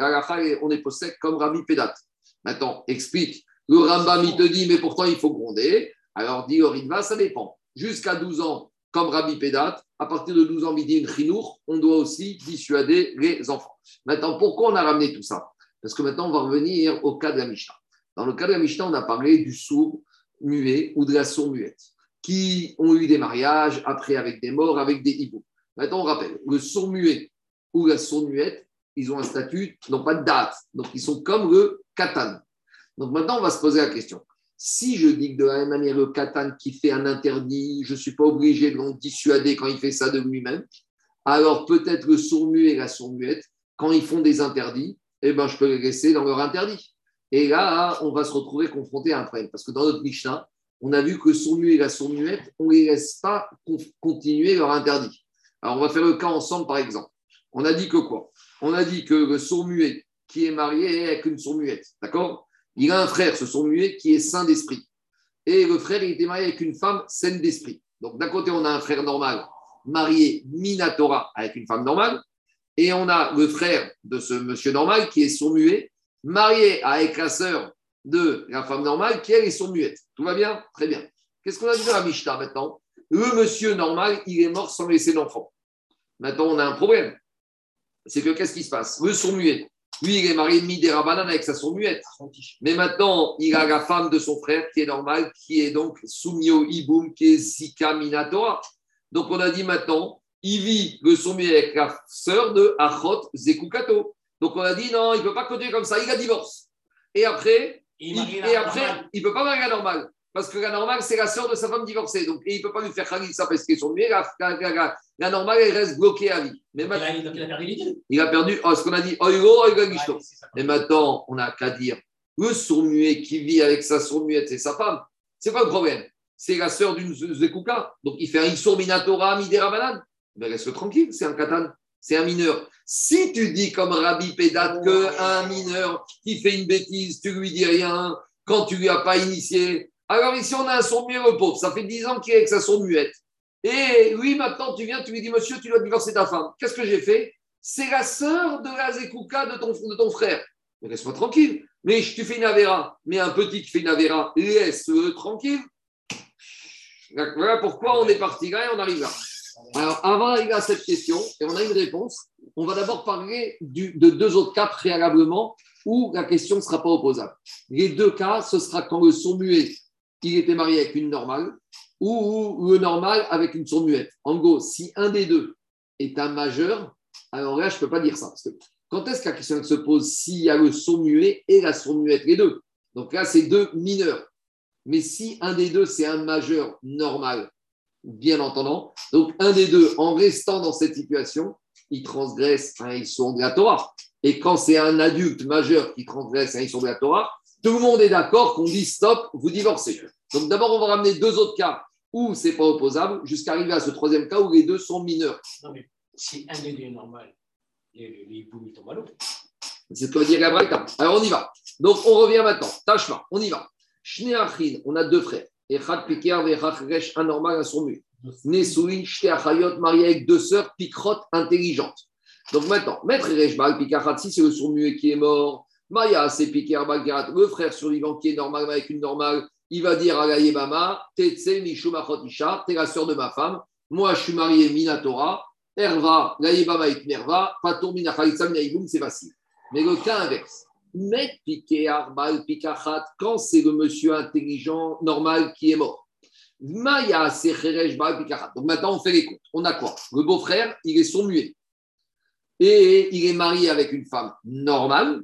On est possède comme Rabbi Pédat. Maintenant, explique. Le Rambam, il te dit, mais pourtant, il faut gronder. Alors, dit Orinva, ça dépend. Jusqu'à 12 ans, comme Rabbi Pédat, à partir de 12 ans, midi une chinour, on doit aussi dissuader les enfants. Maintenant, pourquoi on a ramené tout ça? Parce que maintenant, on va revenir au cas de la Mishnah. Dans le cas de la Mishnah, on a parlé du sourd muet ou de la sourde muette, qui ont eu des mariages, après avec des morts, avec des hiboux. Maintenant, on rappelle, le sourd muet ou la sourde muette, ils ont un statut, ils n'ont pas de date. Donc, ils sont comme le katan. Donc, maintenant, on va se poser la question. Si je dis que de la même manière, le katan qui fait un interdit, je ne suis pas obligé de le dissuader quand il fait ça de lui-même, alors peut-être le sourd-muet et la sourde-muette, quand ils font des interdits, eh ben, je peux les dans leur interdit. Et là, on va se retrouver confronté à un problème. Parce que dans notre Mishnah, on a vu que sourd-muet et la sourde-muette, on ne les laisse pas con- continuer leur interdit. Alors, on va faire le cas ensemble, par exemple. On a dit que quoi? On a dit que le sourd-muet qui est marié avec une sourde-muette, d'accord? Il a un frère, ce sourd-muet, qui est saint d'esprit. Et le frère, il était marié avec une femme saine d'esprit. Donc, d'un côté, on a un frère normal, marié Minatora avec une femme normale. Et on a le frère de ce monsieur normal qui est sourd-muet, marié avec la sœur de la femme normale qui, elle, est sourd-muette. Tout va bien? Très bien. Qu'est-ce qu'on a dit dans la Mishnah maintenant? Le monsieur normal, il est mort sans laisser d'enfant. Maintenant, on a un problème. C'est que qu'est-ce qui se passe? Le sourd-muet, lui, il est marié Midera Banane avec sa sourd-muette. Mais maintenant, il a la femme de son frère qui est normale, qui est donc Sumio Iboum, qui est Zika Minatora. Donc, on a dit maintenant, il vit le sourd-muet avec la sœur de Achot Zekukato. Donc, on a dit non, il ne peut pas continuer comme ça, il a divorce. Et après, Et il, et après, il ne peut pas marier la normale. Parce que la normale, c'est la sœur de sa femme divorcée. Donc, et il ne peut pas lui faire Khalissa parce qu'ils sont mieux. La, la, la- la- la normale, elle reste bloquée à vie. Mais maintenant, il a- donc, il a perdu deux. il a perdu, oh, ce qu'on a dit, Oigo, Oigo, c'est ça. Et maintenant, on n'a qu'à dire, le sourd-muet qui vit avec sa sourd-muette, c'est sa femme. C'est quoi le problème C'est la sœur d'une Zekuka. Donc, il fait un Issour Minatora Midera Banane. Mais reste tranquille, c'est un katan, c'est un mineur. Si tu dis comme Rabbi Pédat qu'un mineur qui fait une bêtise, tu lui dis rien quand tu lui as pas initié. Alors ici, on a un sourd-muet le pauvre. Ça fait 10 ans qu'il est avec sa sourd-muette. Et lui, maintenant, tu viens, tu lui dis, monsieur, tu dois divorcer ta femme. Qu'est-ce que j'ai fait? C'est la sœur de la Zekuka de ton, de ton frère. Laisse-moi tranquille. Mais tu fais une avéra. Mais un petit qui fait une avéra, laisse-le tranquille. Voilà pourquoi on est parti là et on arrive là. Alors, avant d'arriver à cette question, et on a une réponse, on va d'abord parler de deux autres cas préalablement où la question ne sera pas opposable. Les deux cas, ce sera quand le sourd-muet, il était marié avec une normale, ou le normal avec une sourd-muette. En gros, si un des deux est un majeur, alors là, je ne peux pas dire ça. Parce que quand est-ce que la question se pose s'il y a le sourd-muet et la sourd-muette, les deux? Donc là, c'est deux mineurs. Mais si un des deux, c'est un majeur normal, bien entendant, donc un des deux, en restant dans cette situation, il transgresse un Issour de la Torah. Et quand c'est un adulte majeur qui transgresse un Issour de la Torah, tout le monde est d'accord qu'on dit stop, vous divorcez. Donc d'abord, on va ramener deux autres cas où c'est pas opposable, jusqu'à arriver à ce troisième cas où les deux sont mineurs. Non, mais si un des deux est normal, les, les boules tombent à l'eau. C'est ce que la Braïta. Alors on y va. Donc on revient maintenant. Tachma, on y va. Shne Achin, on a deux frères. Echad Pikar, Echad Resh, un normal, un sourd. Nesouin, Shte Achayot, marié avec deux sœurs pikrotes intelligentes. Donc maintenant, Maître Reshbal, Pikachat, si c'est le sourd qui est mort, Maya, c'est Bagrat, le frère survivant qui est normal avec une normale, il va dire à la Yebama, Tetse Mishumachot Isha, t'es la sœur de ma femme, moi je suis marié Minatora, Erva, la Yebama est Nerva, Patur Minachalitza Minaïboum, c'est facile. Mais le cas inverse, Met Pikar Bal Pikachat, quand c'est le monsieur intelligent, normal qui est mort. Maya, c'est Cheresh Bal Pikachat. Donc maintenant on fait les comptes. On a quoi? Le beau-frère, il est sourd muet. Et il est marié avec une femme normale.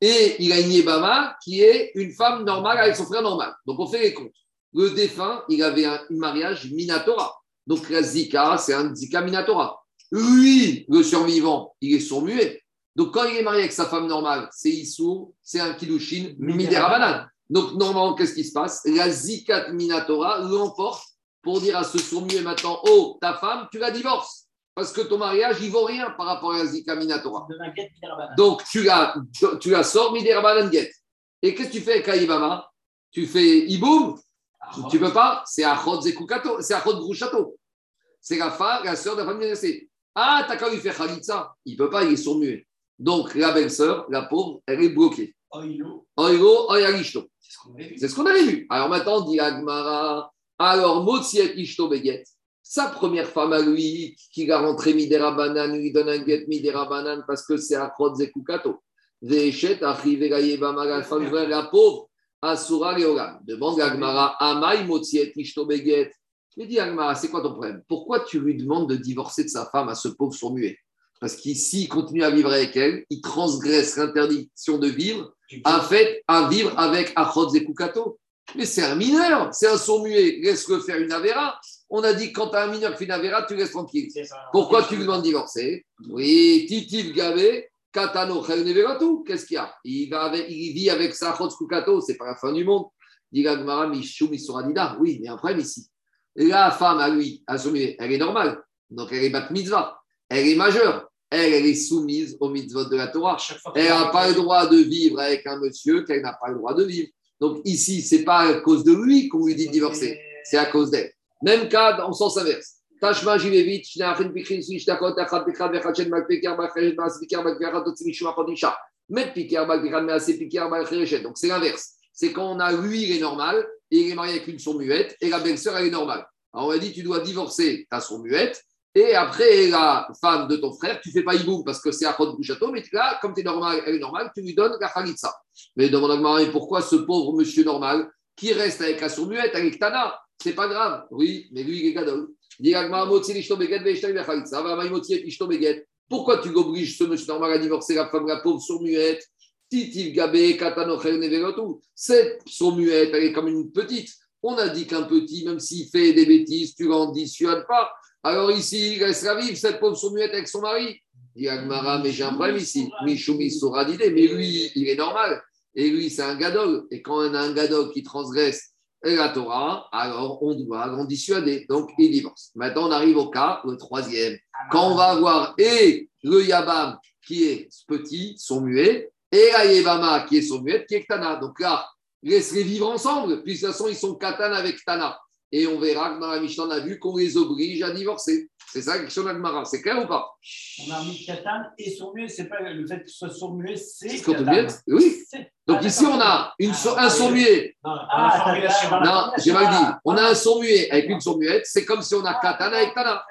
Et il a une Yebama qui est une femme normale avec son frère normal. Donc on fait les comptes. Le défunt, il avait un mariage Minatora. Donc la Zika, c'est un Zika Minatora. Lui, le survivant, il est sourd muet. Donc quand il est marié avec sa femme normale, c'est Issou, c'est un Kiddushin Miderabanan. Donc normalement, qu'est-ce qui se passe? La Zikat Minatora l'emporte pour dire à ce sourd muet maintenant Oh, ta femme, tu la divorces. Parce que ton mariage, il vaut rien par rapport à la Zika Minatora. Donc, tu la, tu la sors, Miderabanan Get. Et qu'est-ce que tu fais avec Aïbama Tu fais Iboum Tu peux pas? C'est Achot Zekukato, c'est Achot Grouchato. C'est la femme, la sœur de la famille. Ah, t'as qu'à lui faire Khalitsa. Il peut pas, il est sourd muet. Donc, la belle-sœur, la pauvre, elle est bloquée. Oilo. Oigo, Oyagishto. C'est ce qu'on avait vu. C'est ce qu'on avait vu. Alors maintenant, dit Agmara, alors Motsiet Ishto Beget, sa première femme à lui, qui l'a rentré Midera Banan, lui donne un get Midera Banan parce que c'est Akrot Zekukato. Veshet, arrivé la femme vraie, la pauvre, Asura Leolam. Demande Agmara, Amai Motsiet Ishto Beget. Je lui dis Agmara, c'est quoi ton problème? Pourquoi tu lui demandes de divorcer de sa femme à ce pauvre sourd muet? Parce qu'ici, il continue à vivre avec elle, il transgresse l'interdiction de vivre en fait, à vivre avec Achot Zekukato. Mais c'est un mineur, c'est un sourd muet. Laisse-le faire une avéra. On a dit que quand tu as un mineur qui fait une avéra, tu laisses tranquille. Pourquoi tu lui demandes de divorcer Oui, Titif Gavé, Katano Chayoneveratou. Qu'est-ce qu'il y a? Il, va avec- il vit avec sa Zekukato, c'est pas la fin du monde. Dit Gagmara, Mishum, Isuradida. Oui, mais un problème ici. La femme à lui, à elle est normale. Donc elle est bat mitzvah. Elle est majeure. Elle, elle est soumise au mitzvot de la Torah. Elle n'a pas le droit de vivre avec un monsieur qu'elle n'a pas le droit de vivre. Donc ici, c'est pas à cause de lui qu'on lui dit de divorcer, c'est à cause d'elle. Même cas, le sens inverse. Tashma Malpekar, Pikar, Bakrechet. Donc c'est l'inverse. C'est quand on a lui, il est normal, et il est marié avec une sourde muette, et la belle-sœur, elle est normale. Alors on a dit, tu dois divorcer ta sourde muette, et après, la femme de ton frère, tu fais pas hibou parce que c'est à du château, mais là, comme tu es normal, elle est normale, tu lui donnes la khalitsa. Mais demande à pourquoi ce pauvre monsieur normal qui reste avec la sourde muette, avec Tana? C'est pas grave. Oui, mais lui, il est gadol. Pourquoi tu obliges ce monsieur normal à divorcer la femme, la pauvre sourde muette? Titiv gabé, katano neverotu. Cette sourde muette, elle est comme une petite. On a dit qu'un petit, même s'il fait des bêtises, tu l'en dissuades pas. Alors ici, il la vivre, cette pauvre sourde muette avec son mari. Dit mais j'ai un problème ici. Michoumi Souradide, mais lui, il est normal. Et lui, c'est un gadol. Et quand on a un gadol qui transgresse la Torah, alors on doit l'en dissuader. Donc, il divorce. Maintenant, on arrive au cas, le troisième. Quand on va avoir et le Yabam qui est petit, son muet, et la Yebama qui est son muette, qui est Tana. Donc là, laisse-les vivre ensemble. Puis de toute façon, ils sont Katan avec Tana. Et on verra que dans la Mishnah, on a vu qu'on les oblige à divorcer. C'est ça la question d'Agmara. C'est clair ou pas? On a mis Katan et sourd-muet, c'est pas le fait que ce soit sourd-muet, c'est C'est ce qu'on te Katan. dit Oui. Donc Ah, ici, on a une, so- un son muet. Non, Ah, Non, j'ai mal dit. On a un son muet avec une son muette. C'est comme si on a Katan avec Tana.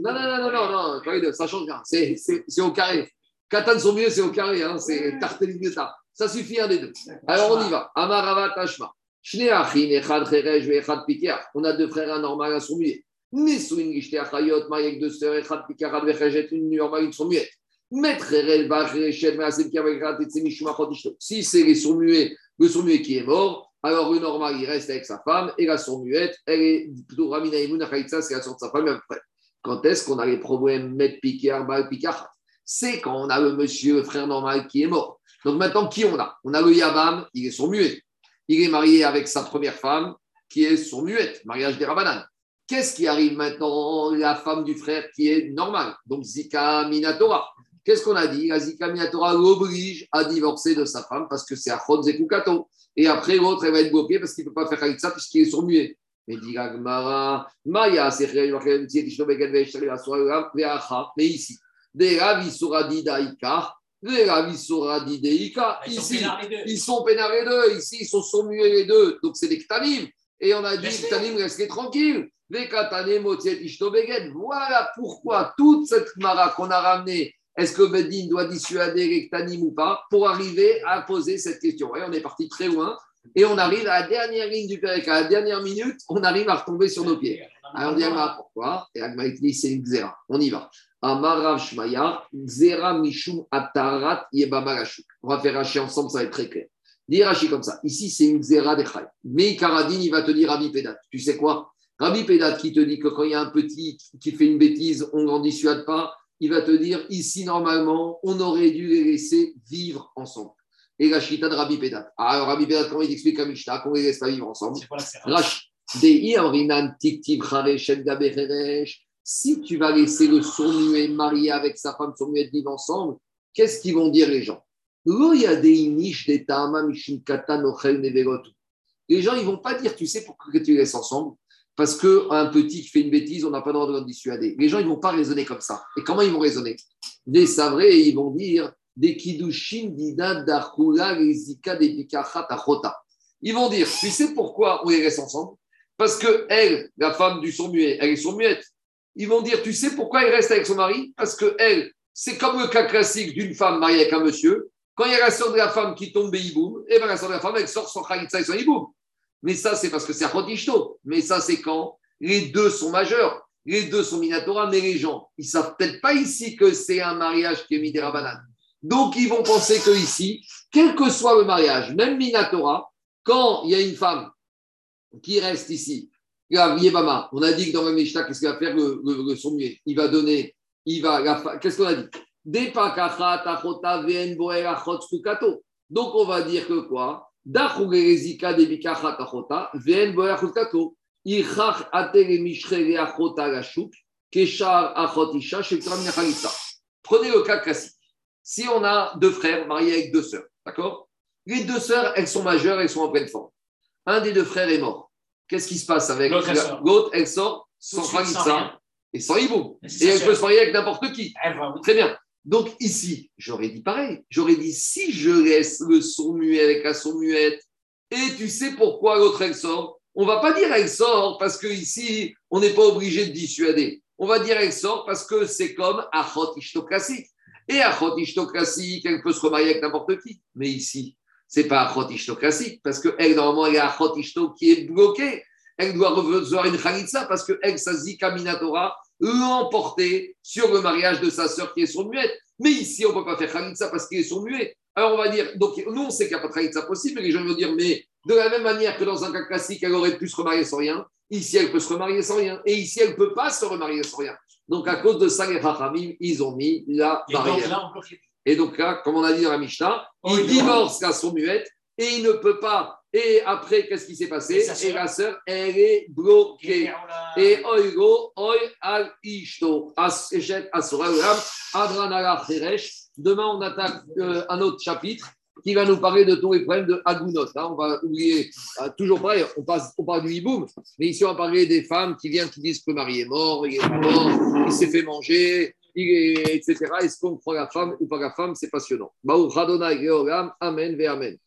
Non, non, non, non, non, non, ça change rien. C'est, c'est, c'est au carré. Katan son muet, c'est au carré. Hein, c'est Tartelineta. Ça suffit un des deux. Alors on y va. Amarava Tashma. On a deux frères, un normal, un son muet. Nesouin Gishte Achayot, marié avec deux sœurs, Echad Pikar, Ad Vechejet, une normale, une son muette. Maître Erel, Bachet, Measem Kavegrat, et Semishma Chodishto. Si c'est les sourds muets, le sourd muet qui est mort, alors le normal, il reste avec sa femme, et la sourde muette, elle est plutôt Ramina Imun Achaïtsa, c'est la sorte de sa femme, et après. Quand est-ce qu'on a les problèmes Maître Pikar, Baal Pikar C'est quand on a le monsieur, le frère normal qui est mort. Donc maintenant, qui on a? On a le Yabam, il est sourd muet. Il est marié avec sa première femme, qui est sourd muette, mariage des Rabanan. Qu'est-ce qui arrive maintenant La femme du frère qui est normale, donc Zika Minatora. Qu'est-ce qu'on a dit? La Zika Minatora l'oblige à divorcer de sa femme parce que c'est Achon Zekukato. Et après, l'autre, elle va être bloquée parce qu'il ne peut pas faire Khalitsa puisqu'il est sourd-muet. Mais dit mais ici, des Ravisuradi Deika, Ils sont ici, ils sont peinards les deux, ici, ils sont sourds-muets les deux, donc c'est des Ktanim. Et on a dit. Ktanim, restez tranquilles. Les Motiet. Voilà pourquoi toute cette Mara qu'on a ramenée, est-ce que Bedin doit dissuader les Ktanim ou pas, pour arriver à poser cette question. Et on est parti très loin. Et on arrive à la dernière ligne du Pérec, à la dernière minute, on arrive à retomber sur nos pieds. Alors on dit Agma, pourquoi? Et Agma dit c'est une. On y va. Amarav Shmaya, Xéra Mishum Atarat Yebamarashuk. On va faire Rashi ensemble, ça va être très clair. Dis Rashi comme ça. Ici, c'est une Xéra des Chay. Mais Karadine, il va te dire Rabbi Pédat. Tu sais quoi? Rabbi Pédat qui te dit que quand il y a un petit qui fait une bêtise, on n'en dissuade pas. Il va te dire ici, normalement, on aurait dû les laisser vivre ensemble. Et la Shita de Rabbi Pédat. Alors, Rabbi Pédat, comment il explique à Mishnah qu'on ne les laisse pas vivre ensemble? C'est quoi la serre Rash, Dei Amrinan Tiktiv Chare Shed Gaber Heresh. Si tu vas laisser le sourd-muet marié avec sa femme sourd-muette vivre ensemble, qu'est-ce qu'ils vont dire les gens? Les gens, ils vont pas dire, tu sais pourquoi tu les laisses ensemble? Parce qu'un petit qui fait une bêtise, on n'a pas le droit de le dissuader. Les gens, ils vont pas raisonner comme ça. Et comment ils vont raisonner? Des savrés, ils vont dire, des kidushin dida. Ils vont dire, tu sais pourquoi on les laisse ensemble? Parce que elle, la femme du sourd-muet, elle est sourd-muette. Ils vont dire, tu sais pourquoi elle reste avec son mari? Parce que elle, c'est comme le cas classique d'une femme mariée avec un monsieur. Quand il y a la sœur de la femme qui tombe hiboum, et bien la sœur de la femme, elle sort son khalitsa et son hiboum. Mais ça, c'est parce que c'est Achotishto. Mais ça, c'est quand les deux sont majeurs. Les deux sont Minatora, mais les gens, ils savent peut-être pas ici que c'est un mariage qui est Midera Donc, ils vont penser que ici, quel que soit le mariage, même Minatora, quand il y a une femme qui reste ici, On a dit que dans le Mishnah, qu'est-ce qu'il va faire le, le, Il va donner, il va, qu'est-ce qu'on a dit? Donc on va dire que quoi? Prenez le cas classique. Si on a deux frères mariés avec deux sœurs, d'accord? Les deux sœurs, elles sont majeures, elles sont en pleine forme. Un des deux frères est mort. Qu'est-ce qui se passe avec L'autre, elle sort. sans khalitza rien. et sans c'est Et elle peut se marier avec n'importe qui. Va, oui. Très bien. Donc ici, j'aurais dit pareil. J'aurais dit si je laisse le sourd muet avec la sourd muette, et tu sais pourquoi l'autre elle sort? On va pas dire elle sort parce que ici on n'est pas obligé de dissuader. On va dire elle sort parce que c'est comme Achot Ishto classique. Et Achot Ishto classique, elle peut se remarier avec n'importe qui. Mais ici, c'est pas Achot Ishto classique parce que elle normalement elle a Achot Ishto qui est bloquée. Elle doit recevoir une Khalitsa parce que elle, sa Zika Minatora, l'emporter sur le mariage de sa sœur qui est son muette. Mais ici, on ne peut pas faire Khalitsa parce qu'il est son muet. Alors on va dire, donc nous on sait qu'il n'y a pas de Khalitsa possible, mais les gens vont dire, mais de la même manière que dans un cas classique, elle aurait pu se remarier sans rien, ici elle peut se remarier sans rien, et ici elle ne peut pas se remarier sans rien. Donc à cause de ça, les Chachamim, ils ont mis la Et donc barrière. là, on bloque les Et donc là, comme on a dit dans la Mishnah, il divorce la son muette et il ne peut pas. Et après, qu'est-ce qui s'est passé Et la sœur, elle est bloquée. Et oigo, oi al ishto, as eshet asura ulam, adran ala cheresh. Demain, on attaque euh, un autre chapitre qui va nous parler de tous les problèmes de Agunot. Hein, on va oublier, euh, toujours pareil, on, passe, on parle du hiboum, mais ici on va parler des femmes qui viennent, qui disent que le mari est mort, il est mort, il s'est fait manger, etc. Est-ce qu'on croit la femme ou pas la femme? C'est passionnant. Amen ve Amen.